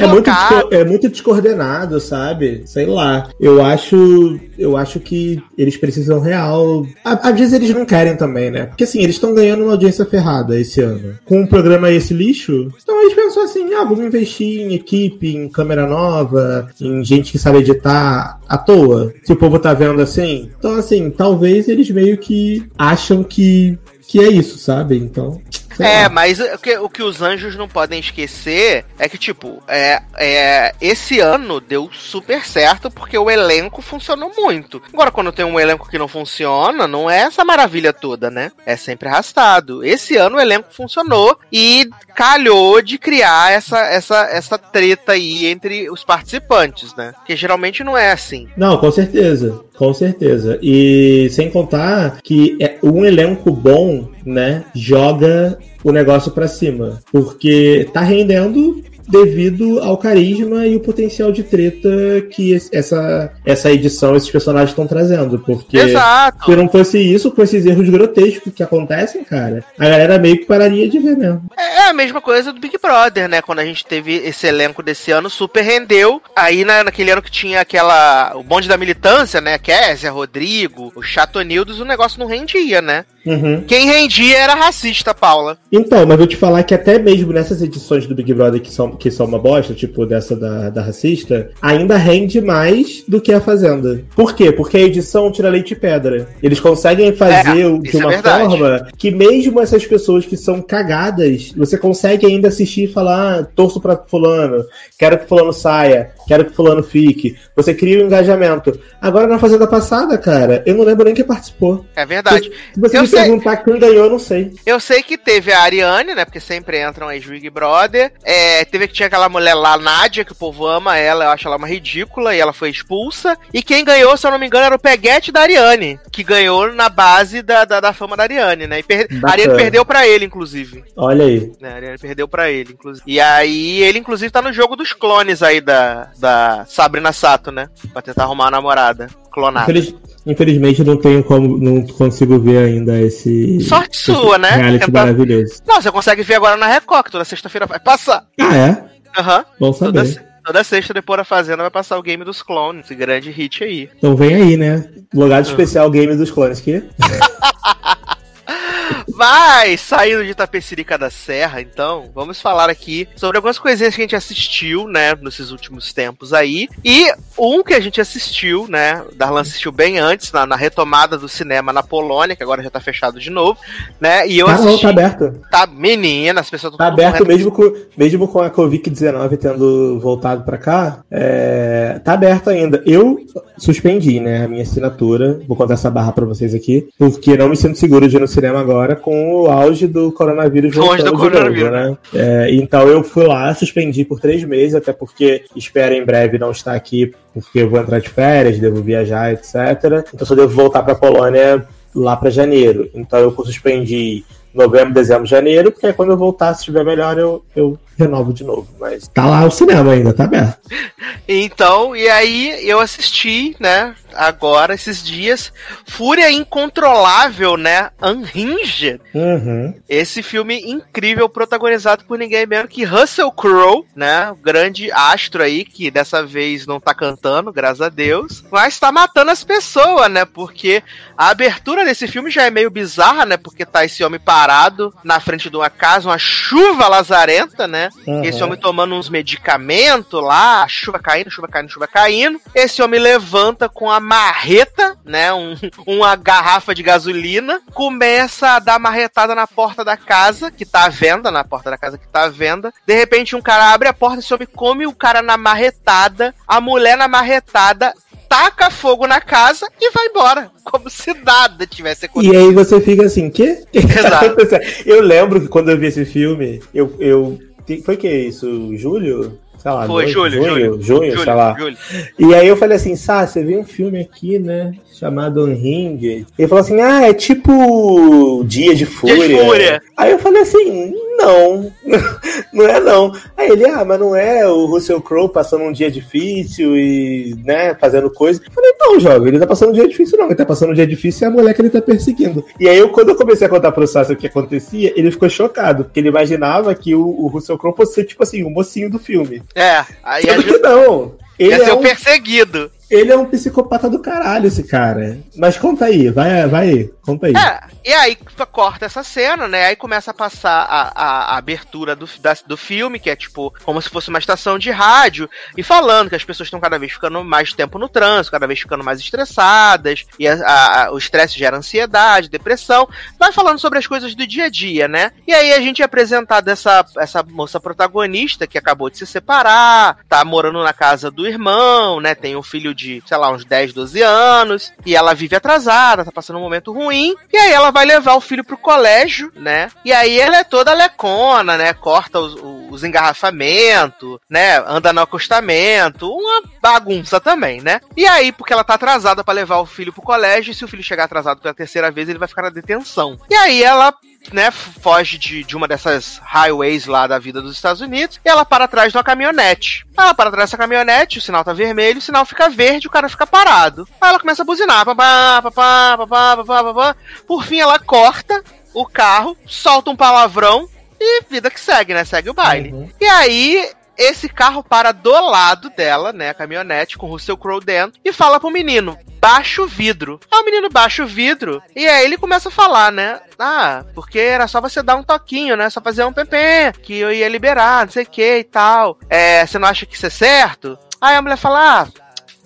É muito, é muito descoordenado, sabe? Sei lá. Eu acho. Eu acho que eles precisam real. Às vezes eles não querem também, né? Porque assim, eles estão ganhando uma audiência ferrada esse ano. Com um programa esse lixo, então eles pensam assim: ah, vamos investir em equipe, em câmera nova, em gente que sabe editar à toa. Se o povo tá vendo assim. Então, assim, talvez eles meio que acham que. Que é isso, sabe? Então. Sei É, lá. mas o que, o que os anjos não podem esquecer é que, tipo, é, é, esse ano deu super certo porque o elenco funcionou muito. Agora, quando tem um elenco que não funciona, não é essa maravilha toda, né? É sempre arrastado. Esse ano o elenco funcionou e calhou de criar essa, essa, essa treta aí entre os participantes, né? Porque geralmente não é assim. Não, com certeza. Com certeza. E sem contar que é um elenco bom, né, joga o negócio pra cima. Porque tá rendendo devido ao carisma e o potencial de treta que essa, essa edição, esses personagens estão trazendo. Porque Exato. se não fosse isso, com esses erros grotescos que acontecem, cara, a galera meio que pararia de ver mesmo. É a mesma coisa do Big Brother, né? Quando a gente teve esse elenco desse ano, super rendeu. Aí na, naquele ano que tinha aquela. O bonde da militância, né? Kézia, Rodrigo, o Chatonildos, o negócio não rendia, né? Uhum. Quem rendia era racista, Paula. Então, mas vou te falar que até mesmo nessas edições do Big Brother que são, que são uma bosta, tipo dessa da, da racista, ainda rende mais do que a Fazenda. Por quê? Porque a edição tira leite e pedra. Eles conseguem fazer É, de é uma verdade. forma que mesmo essas pessoas que são cagadas, você consegue ainda assistir e falar, ah, torço pra fulano, quero que fulano saia, quero que fulano fique. Você cria um engajamento. Agora na Fazenda passada, cara, eu não lembro nem quem participou. É verdade. Você me sei. perguntar quem ganhou, eu não sei. Eu sei que teve a Ariane, né? Porque sempre entram as Big Brother. É, teve que tinha aquela mulher lá, Nádia, que o povo ama ela, eu acho ela uma ridícula, e ela foi expulsa. E quem ganhou, se eu não me engano, era o Peguete da Ariane, que ganhou na base da, da, da fama da Ariane, né? E per- a. Ariane perdeu pra ele, inclusive. Olha aí. Né? A Ariane perdeu pra ele, inclusive. E aí, ele, inclusive, tá no jogo dos clones aí da, da Sabrina Sato, né? Pra tentar arrumar uma namorada clonada. Infeliz- Infelizmente não tenho como, não consigo ver ainda esse. Sorte esse sua, né? Reality Tentar- maravilhoso. Não, você consegue ver agora na Record, toda sexta-feira vai passar. Ah, é? Aham. Bom Toda, saber. toda sexta, depois da Fazenda, vai passar o Game dos Clones, esse grande hit aí. Então vem aí, né? Logado especial Game dos Clones que Mas, saindo de Tapecirica da Serra, então, vamos falar aqui sobre algumas coisinhas que a gente assistiu, né, nesses últimos tempos aí. E um que a gente assistiu, né, Darlan assistiu bem antes, na, na retomada do cinema na Polônia, que agora já tá fechado de novo, né, e eu Tá, assisti... não, tá aberto. Tá, menina, as pessoas Tá aberto correndo. mesmo com, mesmo com a Covid-19 tendo voltado pra cá. é, tá aberto ainda. Eu suspendi, né, a minha assinatura. Vou contar essa barra pra vocês aqui. Porque não me sinto seguro de ir no cinema agora com o auge do coronavírus o auge do coronavírus. novo, né? É, então eu fui lá, suspendi por três meses, até porque espero em breve não estar aqui, porque eu vou entrar de férias, devo viajar, etc. Então só devo voltar pra Polônia lá pra janeiro. Então eu suspendi novembro, dezembro, janeiro, porque aí quando eu voltar, se estiver melhor, eu, eu renovo de novo. Mas tá lá o cinema ainda, tá aberto. Então, e aí eu assisti, né, agora, esses dias, Fúria Incontrolável, né, Unhinged. Uhum. Esse filme incrível, protagonizado por ninguém menos que Russell Crowe, né, o grande astro aí, que dessa vez não tá cantando, graças a Deus, mas tá matando as pessoas, né, porque a abertura desse filme já é meio bizarra, né, porque tá esse homem parado na frente de uma casa, uma chuva lazarenta, né, Uhum. esse homem tomando uns medicamentos lá, chuva caindo, chuva caindo, chuva caindo. Esse homem levanta com a marreta, né? um- uma garrafa de gasolina, começa a dar marretada na porta da casa, que tá à venda, na porta da casa que tá à venda. De repente, um cara abre a porta, esse homem come o cara na marretada, a mulher na marretada. Taca fogo na casa e vai embora. Como se nada tivesse E acontecido. aí você fica assim, quê? Exato. Eu lembro que quando eu vi esse filme, eu. eu foi que isso? Julho? Sei lá, Foi, dois- julho, julho. junho, sei lá. julho. E aí eu falei assim, Sá, você viu um filme aqui, né? Chamado Unhinged. Ele falou assim, ah, é tipo Dia de Fúria. Fúria. Aí eu falei assim, não, não é não. Aí ele, ah, mas não é o Russell Crowe passando um dia difícil e, né, fazendo coisa. Eu falei, não, jovem, ele tá passando um dia difícil não, ele tá passando um dia difícil e a mulher que ele tá perseguindo. E aí eu, quando eu comecei a contar pro Sassi o que acontecia, ele ficou chocado, porque ele imaginava que o, o Russell Crowe fosse tipo assim, o mocinho do filme. É, aí Sendo que não. Ele ia ser é o um perseguido. Ele é um psicopata do caralho, esse cara. Mas conta aí, vai, vai aí, conta aí. É, e aí corta essa cena, né? Aí começa a passar a, a- a abertura do, da- do filme, que é tipo como se fosse uma estação de rádio, e falando que as pessoas estão cada vez ficando mais tempo no trânsito, cada vez ficando mais estressadas, e a- o estresse gera ansiedade, depressão. Vai falando sobre as coisas do dia a dia, né? E aí a gente é apresentado essa, essa moça protagonista que acabou de se separar, tá morando na casa do irmão, né? Tem um filho de, sei lá, uns 10, 12 anos, e ela vive atrasada, tá passando um momento ruim, e aí ela vai levar o filho pro colégio, né? E aí ela é toda lecona, né? Corta os, os engarrafamentos, né? Anda no acostamento, uma bagunça também, né? E aí, porque ela tá atrasada pra levar o filho pro colégio, e se o filho chegar atrasado pela terceira vez, ele vai ficar na detenção. E aí ela né, foge de, de uma dessas highways lá da vida dos Estados Unidos e ela para atrás de uma caminhonete. Ela para atrás dessa caminhonete, o sinal tá vermelho, o sinal fica verde, o cara fica parado. Aí ela começa a buzinar, papá, papá, papá, papá, papá. Por fim, ela corta o carro, solta um palavrão e vida que segue, né? Segue o baile. E aí, esse carro para do lado dela, né? A caminhonete com o Russell Crowe dentro, e fala pro menino: baixa o vidro. Aí o menino baixa o vidro, e aí ele começa a falar, né? Ah, porque era só você dar um toquinho, né? Só fazer um PP, que eu ia liberar, não sei o que e tal. É, você não acha que isso é certo? Aí a mulher fala: Ah,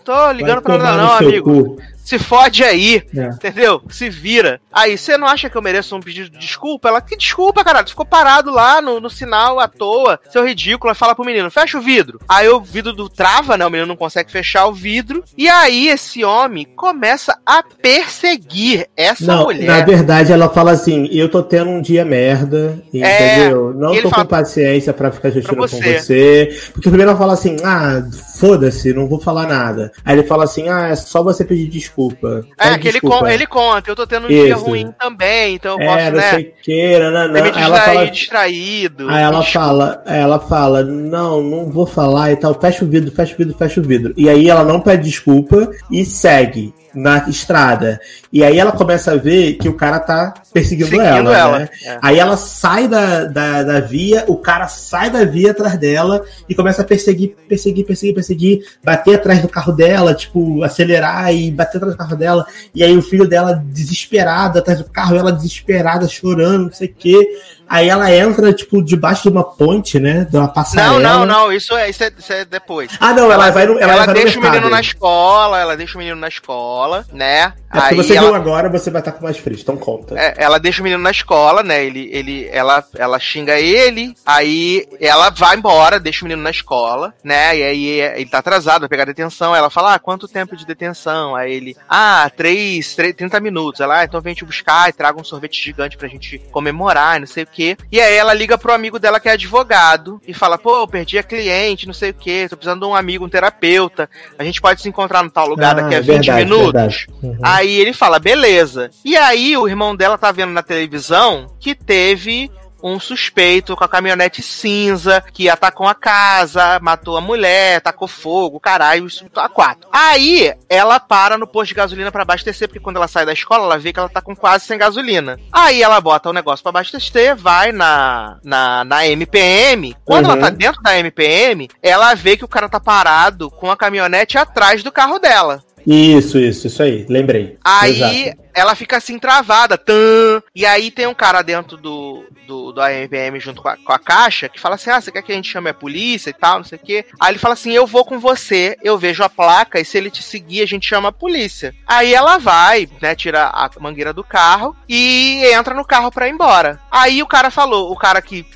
tô ligando pra Vai tomar nada, não, amigo. cu. Se fode aí, É. entendeu? Se vira. Aí, você não acha que eu mereço um pedido de desculpa? Ela, que desculpa, caralho? Ficou parado lá no, no sinal à toa, seu ridículo. Aí fala pro menino, fecha o vidro. Aí o vidro do trava, né? O menino não consegue fechar o vidro. E aí esse homem começa a perseguir essa Não, mulher. na verdade ela fala assim, eu tô tendo um dia merda, entendeu? Não É, ele tô fala- com paciência pra ficar gestindo com você. você. Porque primeiro ela fala assim, ah, foda-se, não vou falar nada. Aí ele fala assim, ah, é só você pedir desculpa. É, Pede que ele, desculpa. con- ele conta, eu tô tendo um dia Isso. ruim também, então eu É, posso, não né? sei que, não, não, me ela fala, distraído. Aí ela Desculpa. fala, ela fala, não, não vou falar e tal, fecha o vidro, fecha o vidro, fecha o vidro. E aí ela não pede desculpa e segue. Na estrada. E aí ela começa a ver que o cara tá perseguindo Seguindo ela. ela, né? é. Aí ela sai da, da, da via, o cara sai da via atrás dela e começa a perseguir, perseguir, perseguir, perseguir, bater atrás do carro dela, tipo, acelerar e bater atrás do carro dela. E aí o filho dela desesperado atrás do carro, ela desesperada, chorando, não sei o quê. Aí ela entra, tipo, debaixo de uma ponte, né? De uma Não, passarela. não, não, isso é, isso é, isso é depois. Ah, não, ela vai no, ela Ela, vai deixa o menino na escola, ela deixa o menino na escola, né? É Aí você ela, viu agora, você vai estar com mais fresco, então conta. é, ela deixa o menino na escola, né? Ele, ele, ela, ela xinga ele, aí ela vai embora, deixa o menino na escola, né? E aí ele tá atrasado, vai pegar detenção. Ela fala, ah, quanto tempo de detenção? Aí ele, ah, três, três 30 minutos. Ela, ah, então vem te buscar e traga um sorvete gigante pra gente comemorar, não sei o quê. E aí ela liga pro amigo dela que é advogado e fala, pô, eu perdi a cliente, não sei o quê, tô precisando de um amigo, um terapeuta. A gente pode se encontrar no tal lugar Ah, daqui a é 20 verdade, minutos. Uhum. Aí ele fala, beleza. E aí o irmão dela tá vendo na televisão que teve um suspeito com a caminhonete cinza que atacou a casa, matou a mulher, tacou fogo, caralho, isso a quatro. Aí ela para no posto de gasolina pra abastecer, porque quando ela sai da escola, ela vê que ela tá com quase sem gasolina. Aí ela bota o negócio pra abastecer, vai na, na, na MPM. Quando Uhum. ela tá dentro da MPM, ela vê que o cara tá parado com a caminhonete atrás do carro dela. Isso, isso, isso aí, lembrei. Aí Exato. Ela fica assim travada, tan, e aí tem um cara dentro do, do, do AMPM junto com a, com a caixa que fala assim: Ah, você quer que a gente chame a polícia e tal, não sei o quê. Aí ele fala assim: Eu vou com você, eu vejo a placa, e se ele te seguir, a gente chama a polícia. Aí ela vai, né, tira a mangueira do carro e entra no carro pra ir embora. Aí o cara falou, o cara que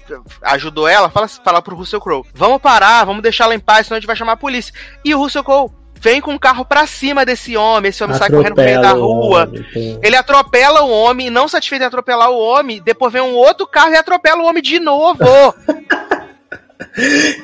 ajudou ela, fala, fala pro Russell Crowe: Vamos parar, vamos deixar ela em paz, senão a gente vai chamar a polícia. E o Russell Crowe vem com o carro pra cima desse homem, esse homem sai correndo no meio da Atropela rua. homem, tem- Ele atropela o homem, não satisfeito em atropelar o homem, depois vem um outro carro e atropela o homem de novo.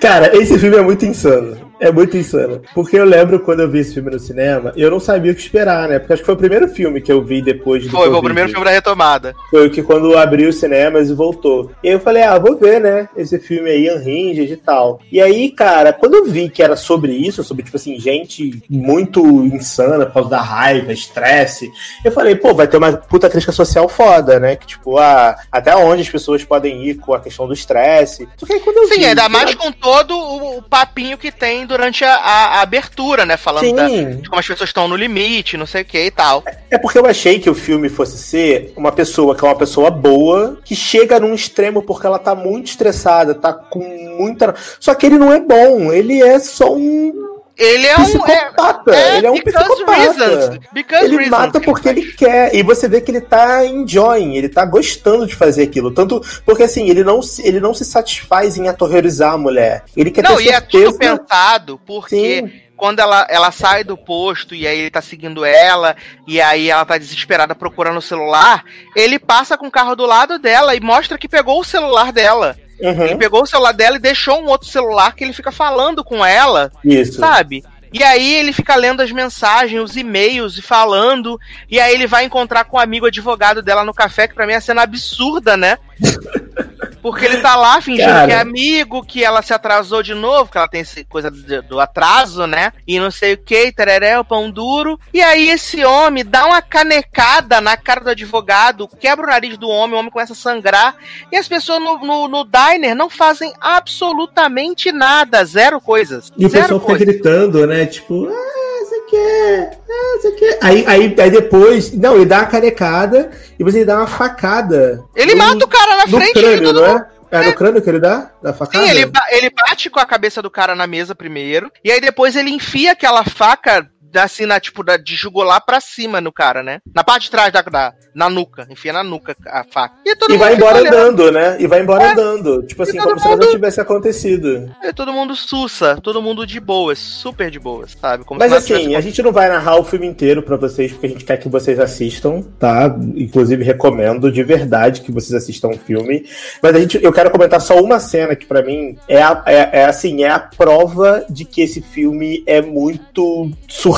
Cara, esse filme é muito insano. É muito insano. Porque eu lembro quando eu vi esse filme no cinema, eu não sabia o que esperar, né? Porque acho que foi o primeiro filme que eu vi depois do Foi, foi o primeiro filme da retomada. Foi o que quando abriu os cinemas e voltou. E aí eu falei, ah, vou ver, né? Esse filme aí, Unhinged e tal. E aí, cara, quando eu vi que era sobre isso, sobre, tipo assim, gente muito insana por causa da raiva, estresse, eu falei, pô, vai ter uma puta crítica social foda, né? Que, tipo, ah, até onde as pessoas podem ir com a questão do estresse. Sim, vi, ainda mais com todo o papinho que tem durante a, a- a abertura, né? Falando da- de como as pessoas estão no limite, não sei o que e tal. É porque eu achei que o filme fosse ser uma pessoa que é uma pessoa boa, que chega num extremo porque ela tá muito estressada, tá com muita. Só que ele não é bom, ele é só um. Ele é um. psicopata. é ele é um psicopata. reasons. Ele reasons mata que porque ele ele quer. E você vê que ele tá enjoying, ele tá gostando de fazer aquilo. Tanto. Porque assim, ele não, se- ele não se satisfaz em aterrorizar a mulher. Ele quer Não, ter e é certeza. tudo pensado porque Sim. quando ela, ela sai do posto e aí ele tá seguindo ela, e aí ela tá desesperada procurando o celular, ele passa com o carro do lado dela e mostra que pegou o celular dela. Uhum. Ele pegou o celular dela e deixou um outro celular que ele fica falando com ela, Isso. sabe? E aí ele fica lendo as mensagens, os e-mails e falando. E aí ele vai encontrar com o amigo advogado dela no café, que pra mim é cena absurda, né? Porque ele tá lá fingindo Cara. que é amigo, que ela se atrasou de novo, que ela tem essa coisa do, atraso, né? E não sei o que, tereré, o pão duro. E aí esse homem dá uma canecada na cara do advogado, quebra o nariz do homem, o homem começa a sangrar. E as pessoas no, no, no diner não fazem absolutamente nada, zero coisas. E o zero pessoal fica gritando, né? Tipo, ah, quer, ah, você quer. Aí, aí, aí depois, não, ele dá uma canecada e você dá uma facada. Ele no- mata o cara na frente crânio, todo não mundo. é? É no crânio que ele dá? Da facada? Sim, ele, ele bate com a cabeça do cara na mesa primeiro, e aí depois ele enfia aquela faca assim, na, tipo, da, de jugular pra cima no cara, né? Na parte de trás da, da na nuca, enfia na nuca a faca. E, todo E vai mundo embora olhando. andando, né? E vai embora andando. Tipo assim, como se nada tivesse acontecido. E todo mundo sussa, todo mundo de boas, super de boas, sabe? Como Mas assim, a gente não vai narrar o filme inteiro pra vocês, porque a gente quer que vocês assistam, tá? Inclusive recomendo de verdade que vocês assistam o filme. Mas a gente, eu quero comentar só uma cena que pra mim é, a- é, é assim, é a prova de que esse filme é muito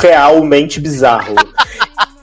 surrealmente bizarro.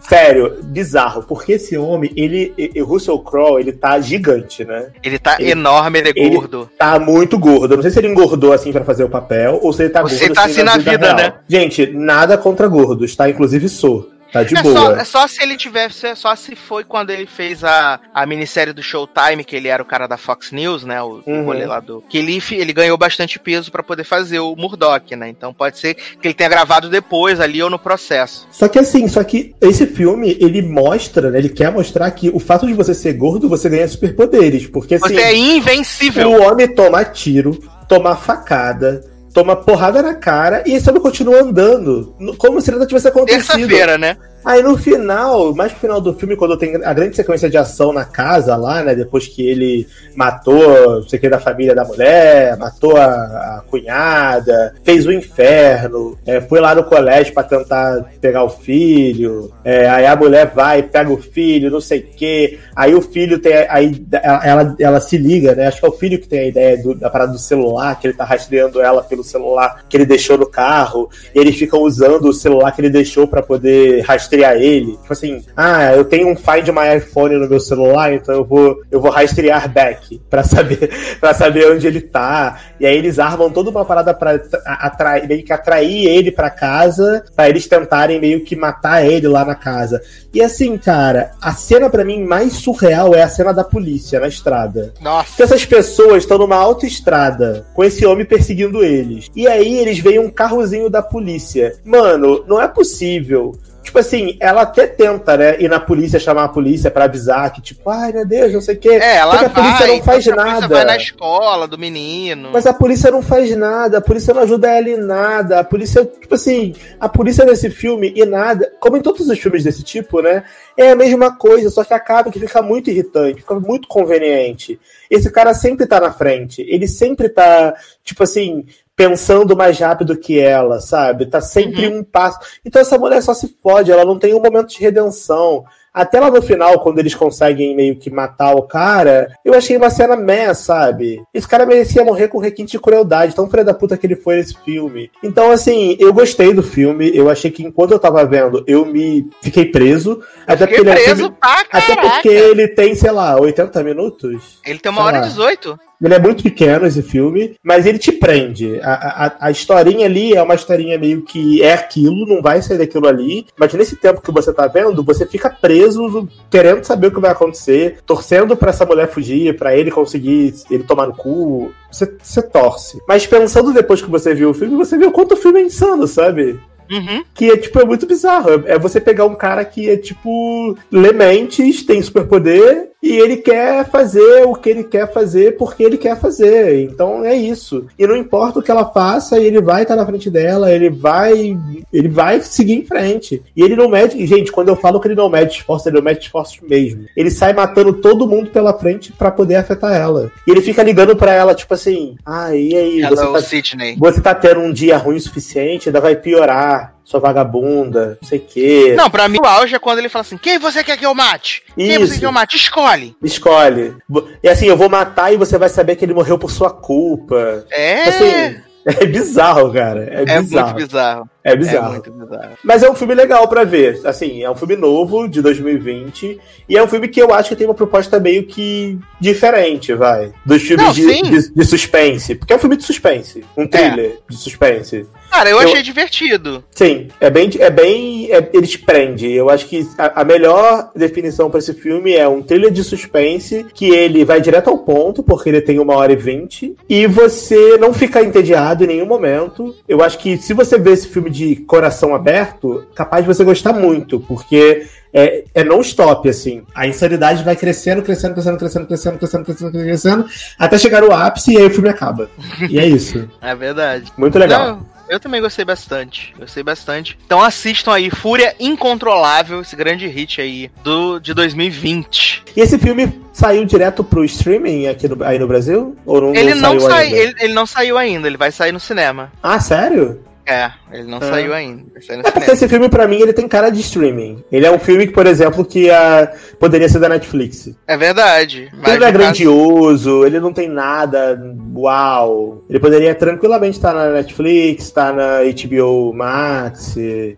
Sério, bizarro, porque esse homem, ele, o Russell Crowe, ele tá gigante, né? Ele tá Ele- enorme, ele é ele gordo. Tá muito gordo. Eu não sei se ele engordou assim pra fazer o papel ou se ele tá Ou gordo ele tá assim na vida, real. né? Gente, nada contra gordos, tá? Inclusive sou. Tá de é boa. Só, é só se ele tivesse, é só se foi quando ele fez a, a minissérie do Showtime, que ele era o cara da Fox News, né? O, Uhum. o lá do. Que ele, ele ganhou bastante peso pra poder fazer o Murdoch, né? Então pode ser que ele tenha gravado depois ali ou no processo. Só que assim, só que esse filme, ele mostra, né? Ele quer mostrar que o fato de você ser gordo, você ganha superpoderes. Porque assim, Você é invencível. o homem toma tiro, toma facada, toma porrada na cara e esse homem continua andando. Como se nada tivesse acontecido. Terça-feira, né? Aí no final, mais pro final do filme, quando tem a grande sequência de ação na casa lá, né? Depois que ele matou, não sei o que, da família da mulher, matou a, a cunhada, fez o inferno, é, foi lá no colégio pra tentar pegar o filho, é, aí a mulher vai, pega o filho, não sei o que, aí o filho tem. Aí ela, ela, se liga, né? Acho que é o filho que tem a ideia do- da parada do celular, que ele tá rastreando ela pelo celular que ele deixou no carro, e eles ficam usando o celular que ele deixou pra poder rastrear ele. Tipo assim, ah, eu tenho um Find My iPhone no meu celular, então eu vou, eu vou rastrear back pra saber, pra saber onde ele tá. E aí eles armam toda uma parada pra atrair, meio que atrair ele pra casa, pra eles tentarem meio que matar ele lá na casa. E assim, cara, a cena pra mim mais surreal é a cena da polícia na estrada. Nossa. Porque essas pessoas estão numa autoestrada com esse homem perseguindo eles. E aí eles veem um carrozinho da polícia. Mano, não é possível. Tipo assim, ela até tenta, né, ir na polícia, chamar a polícia pra avisar que, tipo, ai meu Deus, não sei o quê. É, ela Só que a polícia vai, não faz a polícia nada. vai na escola do menino. Mas a polícia não faz nada, a polícia não ajuda ela em nada. A polícia, tipo assim, a polícia nesse filme e nada, como em todos os filmes desse tipo, né? É a mesma coisa, só que acaba que fica muito irritante, fica muito conveniente. Esse cara sempre tá na frente, ele sempre tá, tipo assim, pensando mais rápido que ela, sabe? Tá sempre um passo. Então essa mulher só se fode, ela não tem um momento de redenção. Até lá no final, quando eles conseguem meio que matar o cara, eu achei uma cena meh, sabe? Esse cara merecia morrer com requinte de crueldade, tão filho da puta que ele foi nesse filme. Então, assim, eu gostei do filme, eu achei que enquanto eu tava vendo, eu me fiquei preso. Até Fiquei porque ele é um preso filme- pra Até porque ele tem, sei lá, 80 minutos. Ele tem uma hora e 18. Ele é muito pequeno, esse filme, mas ele te prende. A, a, a historinha ali é uma historinha meio que é aquilo, não vai sair daquilo ali. Mas nesse tempo que você tá vendo, você fica preso, querendo saber o que vai acontecer, torcendo pra essa mulher fugir, pra ele conseguir ele tomar no cu. Você, você torce. Mas pensando depois que você viu o filme, você viu quanto o filme é insano, sabe? Uhum. Que é, tipo, é muito bizarro. É é você pegar um cara que é, tipo, lementes, tem superpoder, e ele quer fazer o que ele quer fazer porque ele quer fazer. Então é isso. E não importa o que ela faça, ele vai estar na frente dela, ele vai. Ele vai seguir em frente. E ele não mede. Gente, quando eu falo que ele não mede esforço, ele não mede esforço mesmo. Ele sai matando todo mundo pela frente pra poder afetar ela. E ele fica ligando pra ela, tipo assim, ah, e aí? Hello, Você tá, Sidney. você tá tendo um dia ruim o suficiente, ainda vai piorar. Sua vagabunda, não sei o quê. Não, pra mim o auge é quando ele fala assim: quem você quer que eu mate? Quem Isso. você quer que eu mate? Escolhe. Escolhe. E assim, eu vou matar e você vai saber que ele morreu por sua culpa. É. Assim, é bizarro, cara. É, É bizarro. muito bizarro. É bizarro. É bizarro. Mas é um filme legal pra ver. Assim, é um filme novo, de 2020. E é um filme que eu acho que tem uma proposta meio que diferente, vai. Dos filmes Não, de, de, de suspense. Porque é um filme de suspense. Um thriller de suspense. Cara, eu, Eu- achei divertido. Sim, é bem. É bem é- ele te prende. Eu acho que a, a melhor definição pra esse filme é um thriller de suspense que ele vai direto ao ponto, porque ele tem uma hora e vinte, e você não fica entediado em nenhum momento. Eu acho que se você vê esse filme de coração aberto, capaz de você gostar muito, porque. É, é non-stop, assim. A insanidade vai crescendo, crescendo, crescendo, crescendo, crescendo, crescendo, crescendo, crescendo, até chegar no ápice e aí o filme acaba. E é isso. É verdade. Muito legal. Não, eu também gostei bastante. Gostei bastante. Então assistam aí Fúria Incontrolável, esse grande hit aí do, de 2020. E esse filme saiu direto pro streaming aqui no, aí no Brasil? Ou não, ele não, saiu sai, ainda? ele, ele não saiu ainda, ele vai sair no cinema. Ah, sério? É, ele não Ah. saiu ainda. No É esse filme, pra mim, ele tem cara de streaming. Ele é um filme que, por exemplo, que ah, poderia ser da Netflix. É verdade. Ele Mas não é caso- grandioso, ele não tem nada uau. Ele poderia tranquilamente estar na Netflix, estar na HBO Max,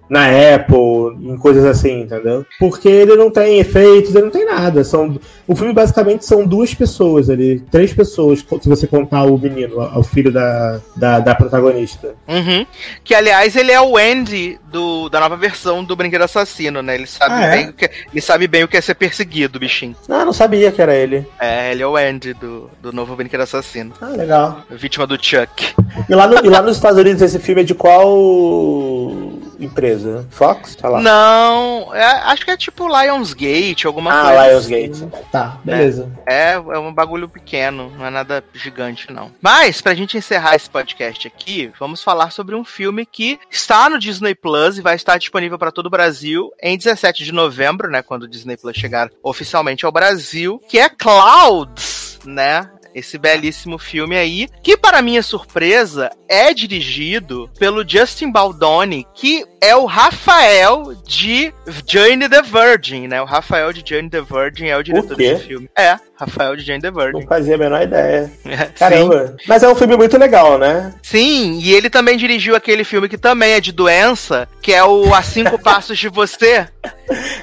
na Apple, em coisas assim, entendeu? Porque ele não tem efeitos, ele não tem nada. São, o filme basicamente são duas pessoas ali, três pessoas, se você contar o menino, o filho da, da, da protagonista. Uhum. Que, aliás, ele é o Andy do, da nova versão do Brinquedo Assassino, né? Ele sabe, Ah, é? bem, o que, ele sabe bem o que é ser perseguido, bichinho. Ah, não sabia que era ele. É, ele é o Andy do, do novo Brinquedo Assassino. Ah, legal. Vítima do Chuck. E lá, no- e lá nos Estados Unidos esse filme é de qual empresa? Fox? Tá lá. Não, é- acho que é tipo Lionsgate, alguma ah, coisa. Lionsgate. assim. Tá, beleza. É, é um bagulho pequeno, não é nada gigante, não. Mas, pra gente encerrar esse podcast aqui, vamos falar sobre um filme que está no Disney Plus e vai estar disponível para todo o Brasil em 17 de novembro, né? Quando o Disney Plus chegar oficialmente ao Brasil, que é Clouds, né? Esse belíssimo filme aí, que para minha surpresa é dirigido pelo Justin Baldoni, que é o Rafael de Jane the Virgin, né? O Rafael de Jane the Virgin é o diretor quê? desse filme. É, Rafael de Jane the Virgin. Não fazia a menor ideia. É, Caramba. Mas é um filme muito legal, né? Sim, e ele também dirigiu aquele filme que também é de doença, que é o A Cinco Passos de Você.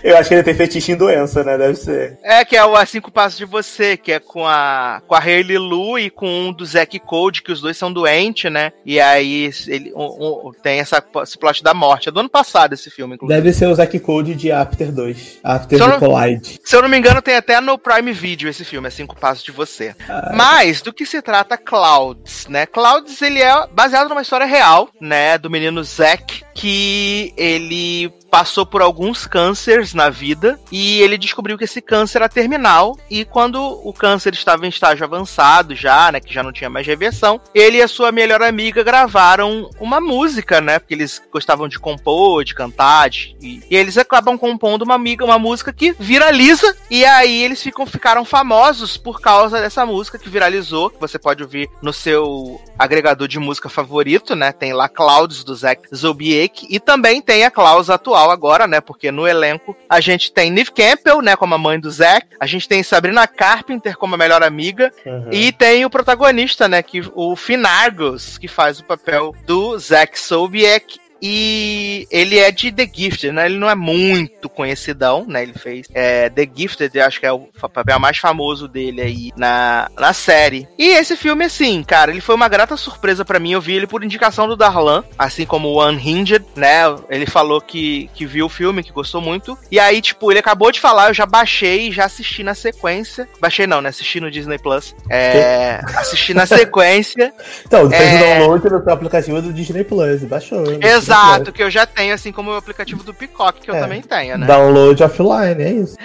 Eu acho que ele tem fetiche em doença, né? Deve ser. É, que é o A Cinco Passos de Você, que é com a, com a Hayley Lu e com um do Zack Code, que os dois são doentes, né? E aí ele um- um- tem essa, esse plot da morte. É do ano passado esse filme, inclusive. Deve ser o Zack Code de After 2. After the não- Collide. Se eu não me engano, tem até no Prime Video esse filme, é Cinco Passos de Você. Mas, do que se trata Clouds, né? Clouds, ele é baseado numa história real, né? Do menino Zack, que ele passou por alguns cânceres na vida e ele descobriu que esse câncer era terminal e quando o câncer estava em estágio avançado já, né, que já não tinha mais reversão, ele e a sua melhor amiga gravaram uma música, né, porque eles gostavam de compor, de cantar, de- e, e eles acabam compondo uma amiga, uma música que viraliza e aí eles ficam ficaram famosos por causa dessa música que viralizou, que você pode ouvir no seu agregador de música favorito, né? Tem lá Clouds do Zack Zobiek e também tem a Klaus atual agora, né? Porque no elenco a gente tem Neve Campbell, né, como a mãe do Zack, a gente tem Sabrina Carpenter como a melhor amiga Uhum. e tem o protagonista, né, que o Finargos, que faz o papel do Zack Sobiek. E ele é de The Gifted, né? Ele não é muito conhecidão, né? Ele fez é, The Gifted, eu acho que é o papel mais famoso dele aí na, na série. E esse filme, assim, cara, ele foi uma grata surpresa pra mim. Eu vi ele por indicação do Darlan, assim como o Unhinged, né? Ele falou que, que viu o filme, que gostou muito. E aí, tipo, ele acabou de falar, eu já baixei e já assisti na sequência. Baixei não, né? Assisti no Disney Plus. É, assisti na sequência. Então, fez o É. download no aplicativo do Disney Plus. Baixou. né? Exato, que eu já tenho, assim como o aplicativo do Peacock, que eu É. também tenho, né? Download offline, é isso.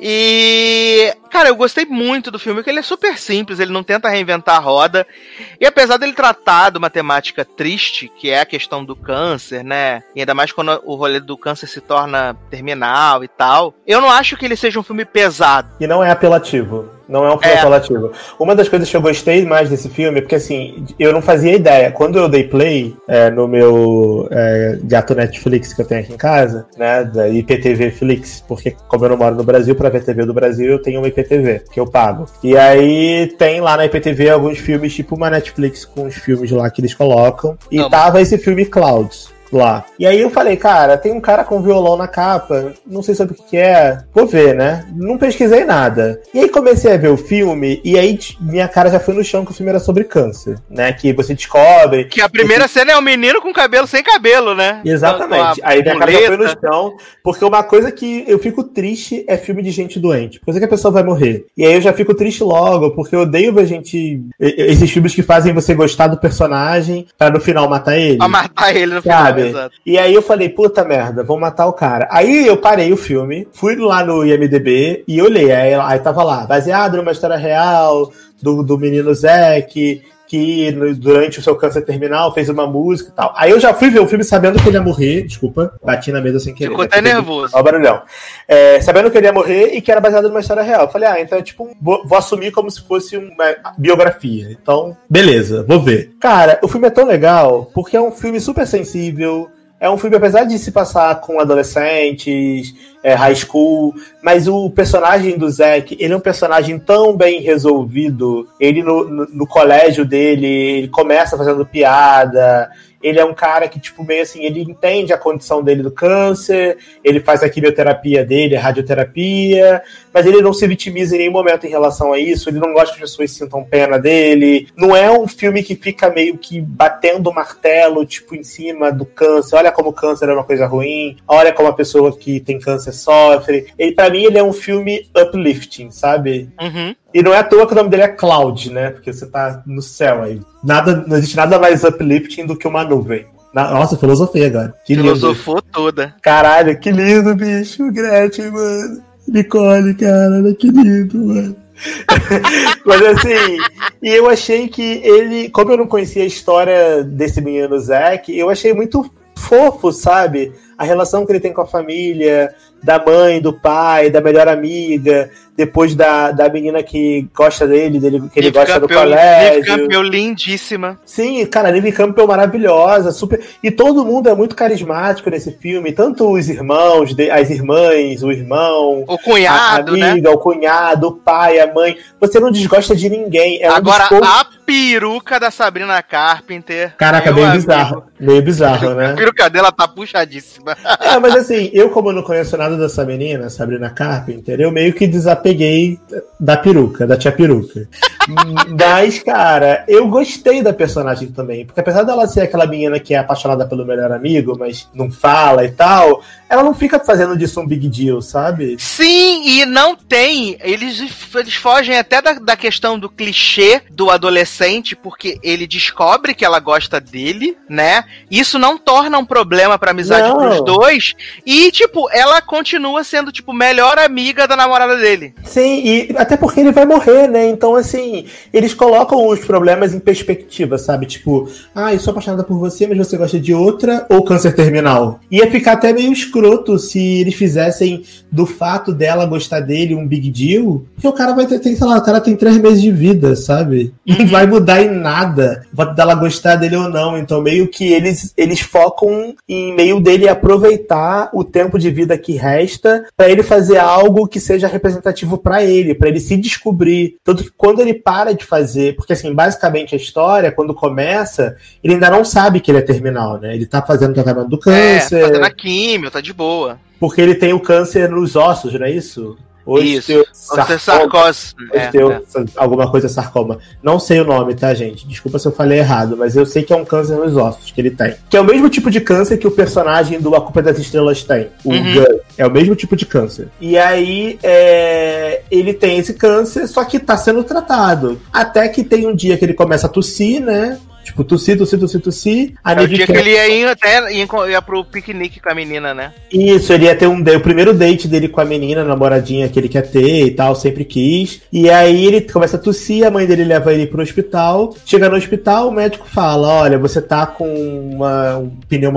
E, cara, eu gostei muito do filme, porque ele é super simples, ele não tenta reinventar a roda. E apesar dele tratar de uma temática triste, que é a questão do câncer, né? E ainda mais quando o rolê do câncer se torna terminal e tal, eu não acho que ele seja um filme pesado. E não é apelativo. Não é um filme É. apelativo. Uma das coisas que eu gostei mais desse filme é porque, assim, eu não fazia ideia. Quando eu dei play é, no meu é, gato Netflix que eu tenho aqui em casa, né, da IPTV Flix, porque como eu não moro no Brasil, pra ver TV do Brasil, eu tenho uma IPTV, que eu pago. E aí tem lá na IPTV alguns filmes, tipo uma Netflix com os filmes lá que eles colocam. E Não, tava esse filme Clouds. Lá. E aí eu falei, cara, tem um cara com violão na capa, não sei sobre o que é, vou ver, né? Não pesquisei nada. E aí comecei a ver o filme, e aí minha cara já foi no chão que o filme era sobre câncer, né? Que você descobre. Que a primeira cena é um menino com cabelo sem cabelo, né? Exatamente. Aí minha cara já foi no chão, porque uma coisa que eu fico triste é filme de gente doente. Coisa que a pessoa vai morrer. E aí eu já fico triste logo, porque eu odeio ver gente. Esses filmes que fazem você gostar do personagem pra no final matar ele. Pra matar ele no final, Sabe? Exato. E aí eu falei, puta merda, vou matar o cara. Aí eu parei o filme, fui lá no IMDB e olhei. Aí, aí tava lá, baseado numa história real do, do menino Zack, que durante o seu câncer terminal fez uma música e tal. Aí eu já fui ver o filme sabendo que ele ia morrer. Desculpa, bati na mesa sem querer. Ficou até nervoso. Ó o barulhão. É, sabendo que ele ia morrer e que era baseado numa história real. Eu falei, ah, então é tipo, vou, vou assumir como se fosse uma biografia. Então, beleza, vou ver. Cara, o filme é tão legal porque é um filme super sensível. É um filme, apesar de se passar com adolescentes, é, high school, mas o personagem do Zack, ele é um personagem tão bem resolvido. Ele no, no, no colégio dele, ele começa fazendo piada, ele é um cara que, tipo, meio assim, ele entende a condição dele do câncer, ele faz a quimioterapia dele, a radioterapia, mas ele não se vitimiza em nenhum momento em relação a isso, ele não gosta que as pessoas sintam pena dele. Não é um filme que fica meio que batendo o martelo, tipo, em cima do câncer. Olha como o câncer é uma coisa ruim, olha como a pessoa que tem câncer sofre. E para mim ele é um filme uplifting, sabe? Uhum. E não é à toa que o nome dele é Cloud, né? Porque você tá no céu aí. Nada, não existe nada mais uplifting do que uma nuvem. Nossa, filosofia agora. Que lindo. Filosofou toda. Caralho, que lindo, bicho. Gretchen, mano. Nicole, cara, que lindo, mano. Mas assim, e eu achei que ele, como eu não conhecia a história desse menino Zack, eu achei muito fofo, sabe? A relação que ele tem com a família, da mãe, do pai, da melhor amiga, depois da, da menina que gosta dele, dele que ele Liv gosta do Campbell- Liv colégio. Campbell lindíssima. Sim, cara, a Liv Campbell maravilhosa, super. E todo mundo é muito carismático nesse filme, tanto os irmãos, as irmãs, o irmão, O cunhado, a né? amiga, o cunhado, o pai, a mãe. Você não desgosta de ninguém. É um Agora, poucos- a peruca da Sabrina Carpenter. Caraca, meio amigo, bizarro. Meio bizarro, A né? peruca dela tá puxadíssima. É, mas assim, eu como não conheço nada dessa menina, Sabrina Carpenter, eu meio que desapeguei da peruca, da tia peruca. Mas, cara, eu gostei da personagem também, porque apesar dela ser aquela menina que é apaixonada pelo melhor amigo, mas não fala e tal, ela não fica fazendo disso um big deal, sabe? Sim, e não tem. Eles, eles fogem até da, da questão do clichê do adolescente, porque ele descobre que ela gosta dele, né? Isso não torna um problema pra amizade Não. dos dois. E, tipo, ela continua sendo, tipo, melhor amiga da namorada dele. Sim, e até porque ele vai morrer, né? Então, assim, eles colocam os problemas em perspectiva, sabe? Tipo, ah, eu sou apaixonada por você, mas você gosta de outra, ou câncer terminal. Ia ficar até meio escroto se eles fizessem do fato dela gostar dele um big deal, porque o cara vai ter, tem, sei lá, o cara tem três meses de vida, sabe? Não vai mudar em nada o fato dela gostar dele ou não. Então, meio que eles, eles focam em meio dele aproveitar o tempo de vida que resta pra ele fazer algo que seja representativo pra ele, pra ele se descobrir. Tanto que quando ele para de fazer, porque assim, basicamente a história, quando começa, ele ainda não sabe que ele é terminal, né? Ele tá fazendo tratamento do É, câncer, fazendo a químio, tá de boa. porque ele tem o câncer nos ossos, não é isso? Isso. Osteosarcose. Osteosarcoma. É, Osteo- é. Alguma coisa sarcoma. Não sei o nome, tá, gente? Desculpa se eu falei errado, mas eu sei que é um câncer nos ossos que ele tem. Que é o mesmo tipo de câncer que o personagem do A Culpa das Estrelas tem. O Uhum. Gus. É o mesmo tipo de câncer. E aí, é, ele tem esse câncer, só que tá sendo tratado. Até que tem um dia que ele começa a tossir, né? Tipo, tossir, tossir, tossir, tossir. A É o dia que ele ia ir até ia, ia pro piquenique com a menina, né? isso, ele ia ter um o primeiro date dele com a menina, a namoradinha que ele quer ter e tal, sempre quis. E aí ele começa a tossir, a mãe dele leva ele pro hospital. Chega no hospital, o médico fala: Olha, você tá com uma, um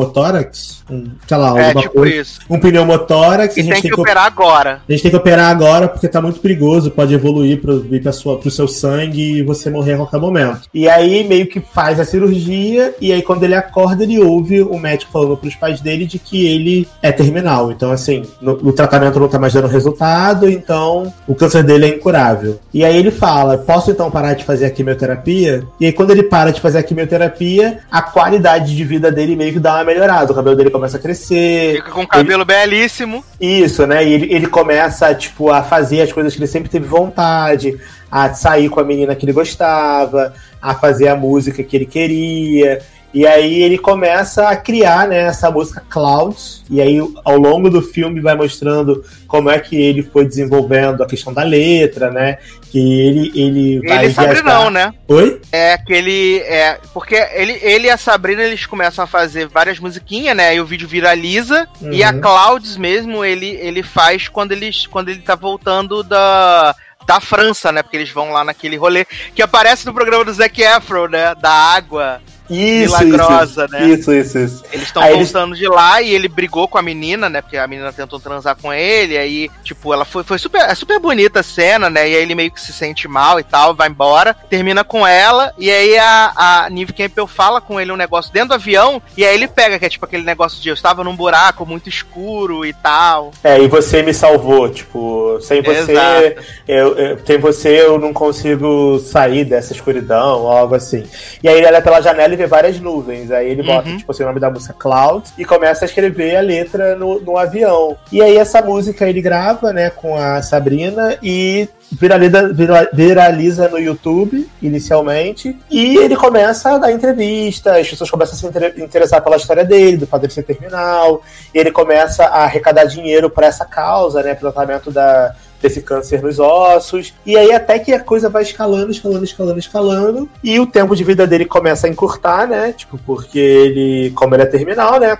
pneumotórax, um, sei lá, É, alguma tipo coisa. isso. Um pneumotórax, E a gente tem que op- operar agora. a gente tem que operar agora porque tá muito perigoso, pode evoluir pro, ir pra sua, pro seu sangue e você morrer a qualquer momento. E aí meio que faz a cirurgia, e aí quando ele acorda, ele ouve o médico falando pros pais dele de que ele é terminal. Então, assim, no, o tratamento não tá mais dando resultado, então o câncer dele é incurável. E aí ele fala: posso então parar de fazer a quimioterapia? E aí, quando ele para de fazer a quimioterapia, a qualidade de vida dele meio que dá uma melhorada. O cabelo dele começa a crescer. Fica com o cabelo belíssimo. Isso, né? E ele, ele começa, tipo, a fazer as coisas que ele sempre teve vontade, a sair com a menina que ele gostava, a fazer a música que ele queria. E aí ele começa a criar, né, essa música Clouds. E aí, ao longo do filme, vai mostrando como é que ele foi desenvolvendo a questão da letra, né? Que ele, ele vai Ele sabe viajar- não, né? Oi? É aquele. É, porque ele, ele e a Sabrina eles começam a fazer várias musiquinhas, né? E o vídeo viraliza. Uhum. E a Clouds mesmo, ele, ele faz quando, eles, quando ele tá voltando da. Da França, né? Porque eles vão lá naquele rolê que aparece no programa do Zac Efron, né? Da água Isso, milagrosa, isso, né? Isso, isso, isso. Eles estão Aí eles- voltando de lá e ele brigou com a menina, né? Porque a menina tentou transar com ele. Aí, tipo, ela foi, foi super, é super bonita a cena, né? E aí ele meio que se sente mal e tal, vai embora, termina com ela. E aí a, a Neve Campbell fala com ele um negócio dentro do avião. E aí ele pega, que é tipo aquele negócio de eu estava num buraco muito escuro e tal. É, e você me salvou, tipo, sem você, eu, eu- sem você eu não consigo sair dessa escuridão, algo assim. E aí ele olha pela janela e ver várias nuvens. Aí ele bota, Uhum. tipo assim, o nome da música Clouds e começa a escrever a letra no, no avião. E aí essa música ele grava, né, com a Sabrina e viraliza, vira- viraliza no YouTube, inicialmente, e ele começa a dar entrevista, as pessoas começam a se inter- interessar pela história dele, do de ser terminal, e ele começa a arrecadar dinheiro para essa causa, né, pro tratamento da, desse câncer nos ossos, e aí até que a coisa vai escalando, escalando, escalando, escalando, e o tempo de vida dele começa a encurtar, né, tipo, porque ele, como ele é terminal, né,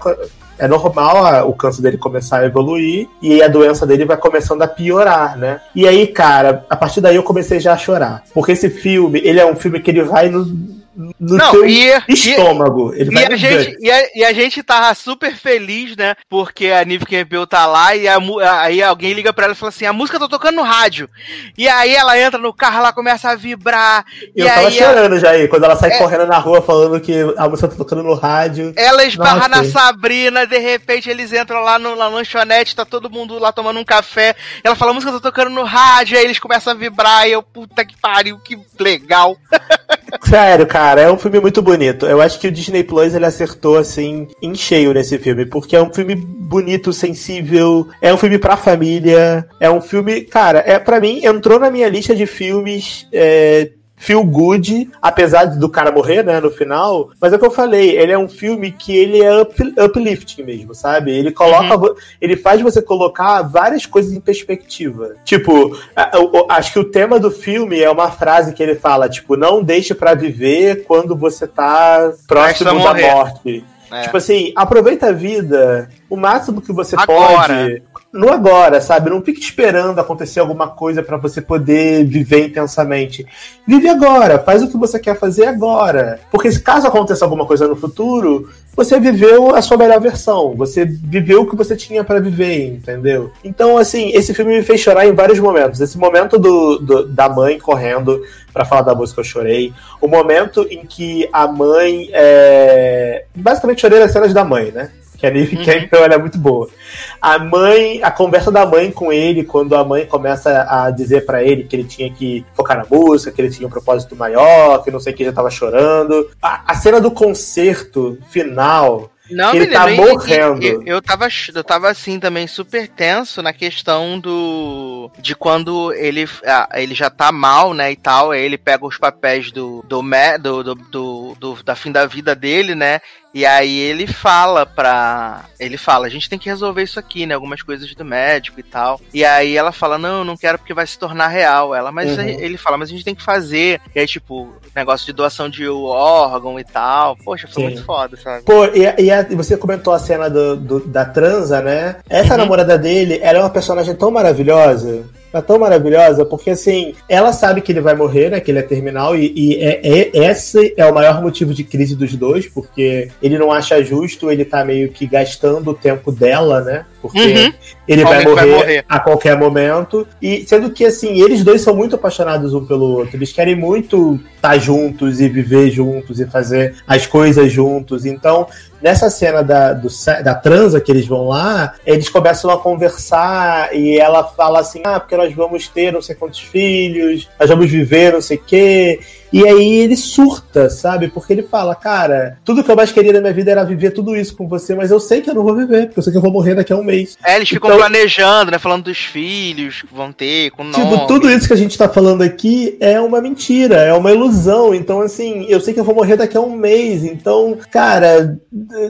é normal o câncer dele começar a evoluir e a doença dele vai começando a piorar, né? E aí, cara, a partir daí eu comecei já a chorar. Porque esse filme, ele é um filme que ele vai no, no Não, teu e- estômago. E vai a, gente, e, a, e a gente tava super feliz, né? Porque a Nive Campbell tá lá e a aí alguém liga pra ela e fala assim: a música tá tocando no rádio. E aí ela entra no carro, ela começa a vibrar. Eu e tava chorando já aí, quando ela sai É. correndo na rua falando que a música tá tocando no rádio. Ela esbarra Nossa. na Sabrina, de repente eles entram lá no, na lanchonete, tá todo mundo lá tomando um café. Ela fala, a música tá tocando no rádio, aí eles começam a vibrar, e eu, puta que pariu, que legal. Sério, cara, é um filme muito bonito. Eu acho que o Disney Plus ele acertou assim em cheio nesse filme, porque é um filme bonito, sensível, é um filme pra família, é um filme, cara, é para mim entrou na minha lista de filmes é, feel good, apesar do cara morrer, né, no final. Mas é o que eu falei, ele é um filme que ele é up- uplifting mesmo, sabe? Ele coloca, vo- ele faz você colocar várias coisas em perspectiva. Tipo, acho que o tema do filme é uma frase que ele fala, tipo, não deixe pra viver quando você tá próximo da morrer. morte. É. Tipo assim, aproveita a vida o máximo que você Agora. pode. No agora, sabe? Não fique esperando acontecer alguma coisa pra você poder viver intensamente. Vive agora, faz o que você quer fazer agora. Porque se caso aconteça alguma coisa no futuro, você viveu a sua melhor versão. Você viveu o que você tinha pra viver, entendeu? Então, assim, esse filme me fez chorar em vários momentos. Esse momento do, do- da mãe correndo pra falar da música, eu chorei. O momento em que a mãe. É... Basicamente, chorei nas cenas da mãe, né? Que a Nive Campbell ela é muito boa. A mãe, a conversa da mãe com ele, quando a mãe começa a dizer pra ele que ele tinha que focar na música, que ele tinha um propósito maior, que não sei o que já tava chorando. A, a cena do concerto final, Não, ele tá menino, e- morrendo. Eu, eu, tava, eu tava assim também super tenso na questão do. de quando ele, ah, ele já tá mal, né? E tal. Aí ele pega os papéis do, do, do, do, do, do- da fim da vida dele, né? E aí ele fala pra. Ele fala, a gente tem que resolver isso aqui, né? Algumas coisas do médico e tal. E aí ela fala, não, eu não quero porque vai se tornar real. Ela, mas Uhum. ele fala, mas a gente tem que fazer. E aí, tipo, negócio de doação de órgão e tal. Poxa, foi Sim. muito foda, sabe? Pô, e, e e você comentou a cena do, do- da transa, né? Essa Uhum. namorada dele, ela é uma personagem tão maravilhosa. É tão maravilhosa, porque assim, ela sabe que ele vai morrer, né? Que ele é terminal, e, e é, é- esse é o maior motivo de crise dos dois, porque ele não acha justo, ele tá meio que gastando o tempo dela, né? Porque Uhum. ele vai Alguém vai morrer, morrer. a qualquer momento. E sendo que, assim, eles dois são muito apaixonados um pelo outro. Eles querem muito estar juntos e viver juntos e fazer as coisas juntos. Então, nessa cena da, do, da transa que eles vão lá, eles começam a conversar e ela fala assim: ah, porque nós vamos ter não sei quantos filhos, nós vamos viver não sei o quê. E aí ele surta, sabe? Porque ele fala, cara, tudo que eu mais queria na minha vida era viver tudo isso com você, mas eu sei que eu não vou viver, porque eu sei que eu vou morrer daqui a um mês. É, eles ficam Então- planejando, né? Falando dos filhos que vão ter, com nome. Tipo, tudo isso que a gente tá falando aqui é uma mentira, é uma ilusão. Então, assim, eu sei que eu vou morrer daqui a um mês. Então, cara,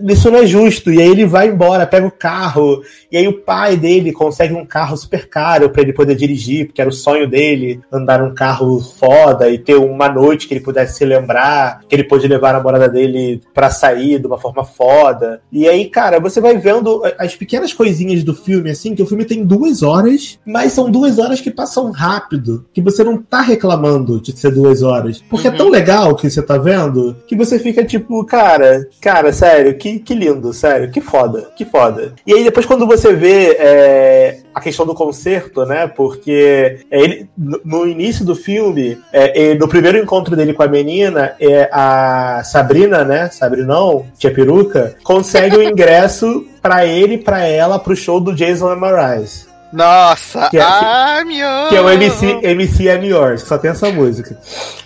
isso não é justo. E aí ele vai embora, pega o carro. E aí o pai dele consegue um carro super caro pra ele poder dirigir, porque era o sonho dele andar num carro foda e ter uma noite que ele pudesse se lembrar, que ele pôde levar a namorada dele pra sair de uma forma foda. E aí, cara, você vai vendo as pequenas coisinhas do filme, assim, que o filme tem duas horas, mas são duas horas que passam rápido, que você não tá reclamando de ser duas horas. Porque é tão legal o que você tá vendo, que você fica tipo, cara, cara, sério, que, que lindo, sério, que foda, que foda. E aí depois quando você vê é, a questão do concerto, né, porque é, ele, no, início do filme, é, é, no primeiro encontro dele com a menina, é, a Sabrina, né, Sabrinão, tia peruca, consegue o ingresso pra ele e pra ela pro show do Jason Mraz. Nossa, Que é- ah, meu. Que é o MC, MC I'm Yours, só tem essa música.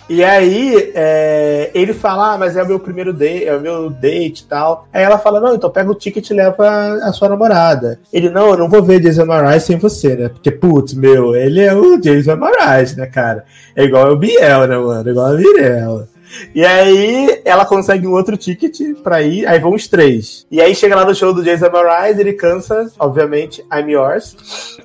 E aí, é, ele fala, ah, mas é o meu primeiro date, é o meu date e tal. Aí ela fala, não, então pega o ticket e leva a sua namorada. Ele, não, eu não vou ver Jason Mraz sem você, né? Porque, putz, meu, ele é o Jason Mraz, né, cara? É igual o Biel, né, mano? É igual a Mirella. E aí ela consegue um outro ticket pra ir, aí vão os três. E aí chega lá no show do Jason Mraz, ele cansa, obviamente, I'm Yours.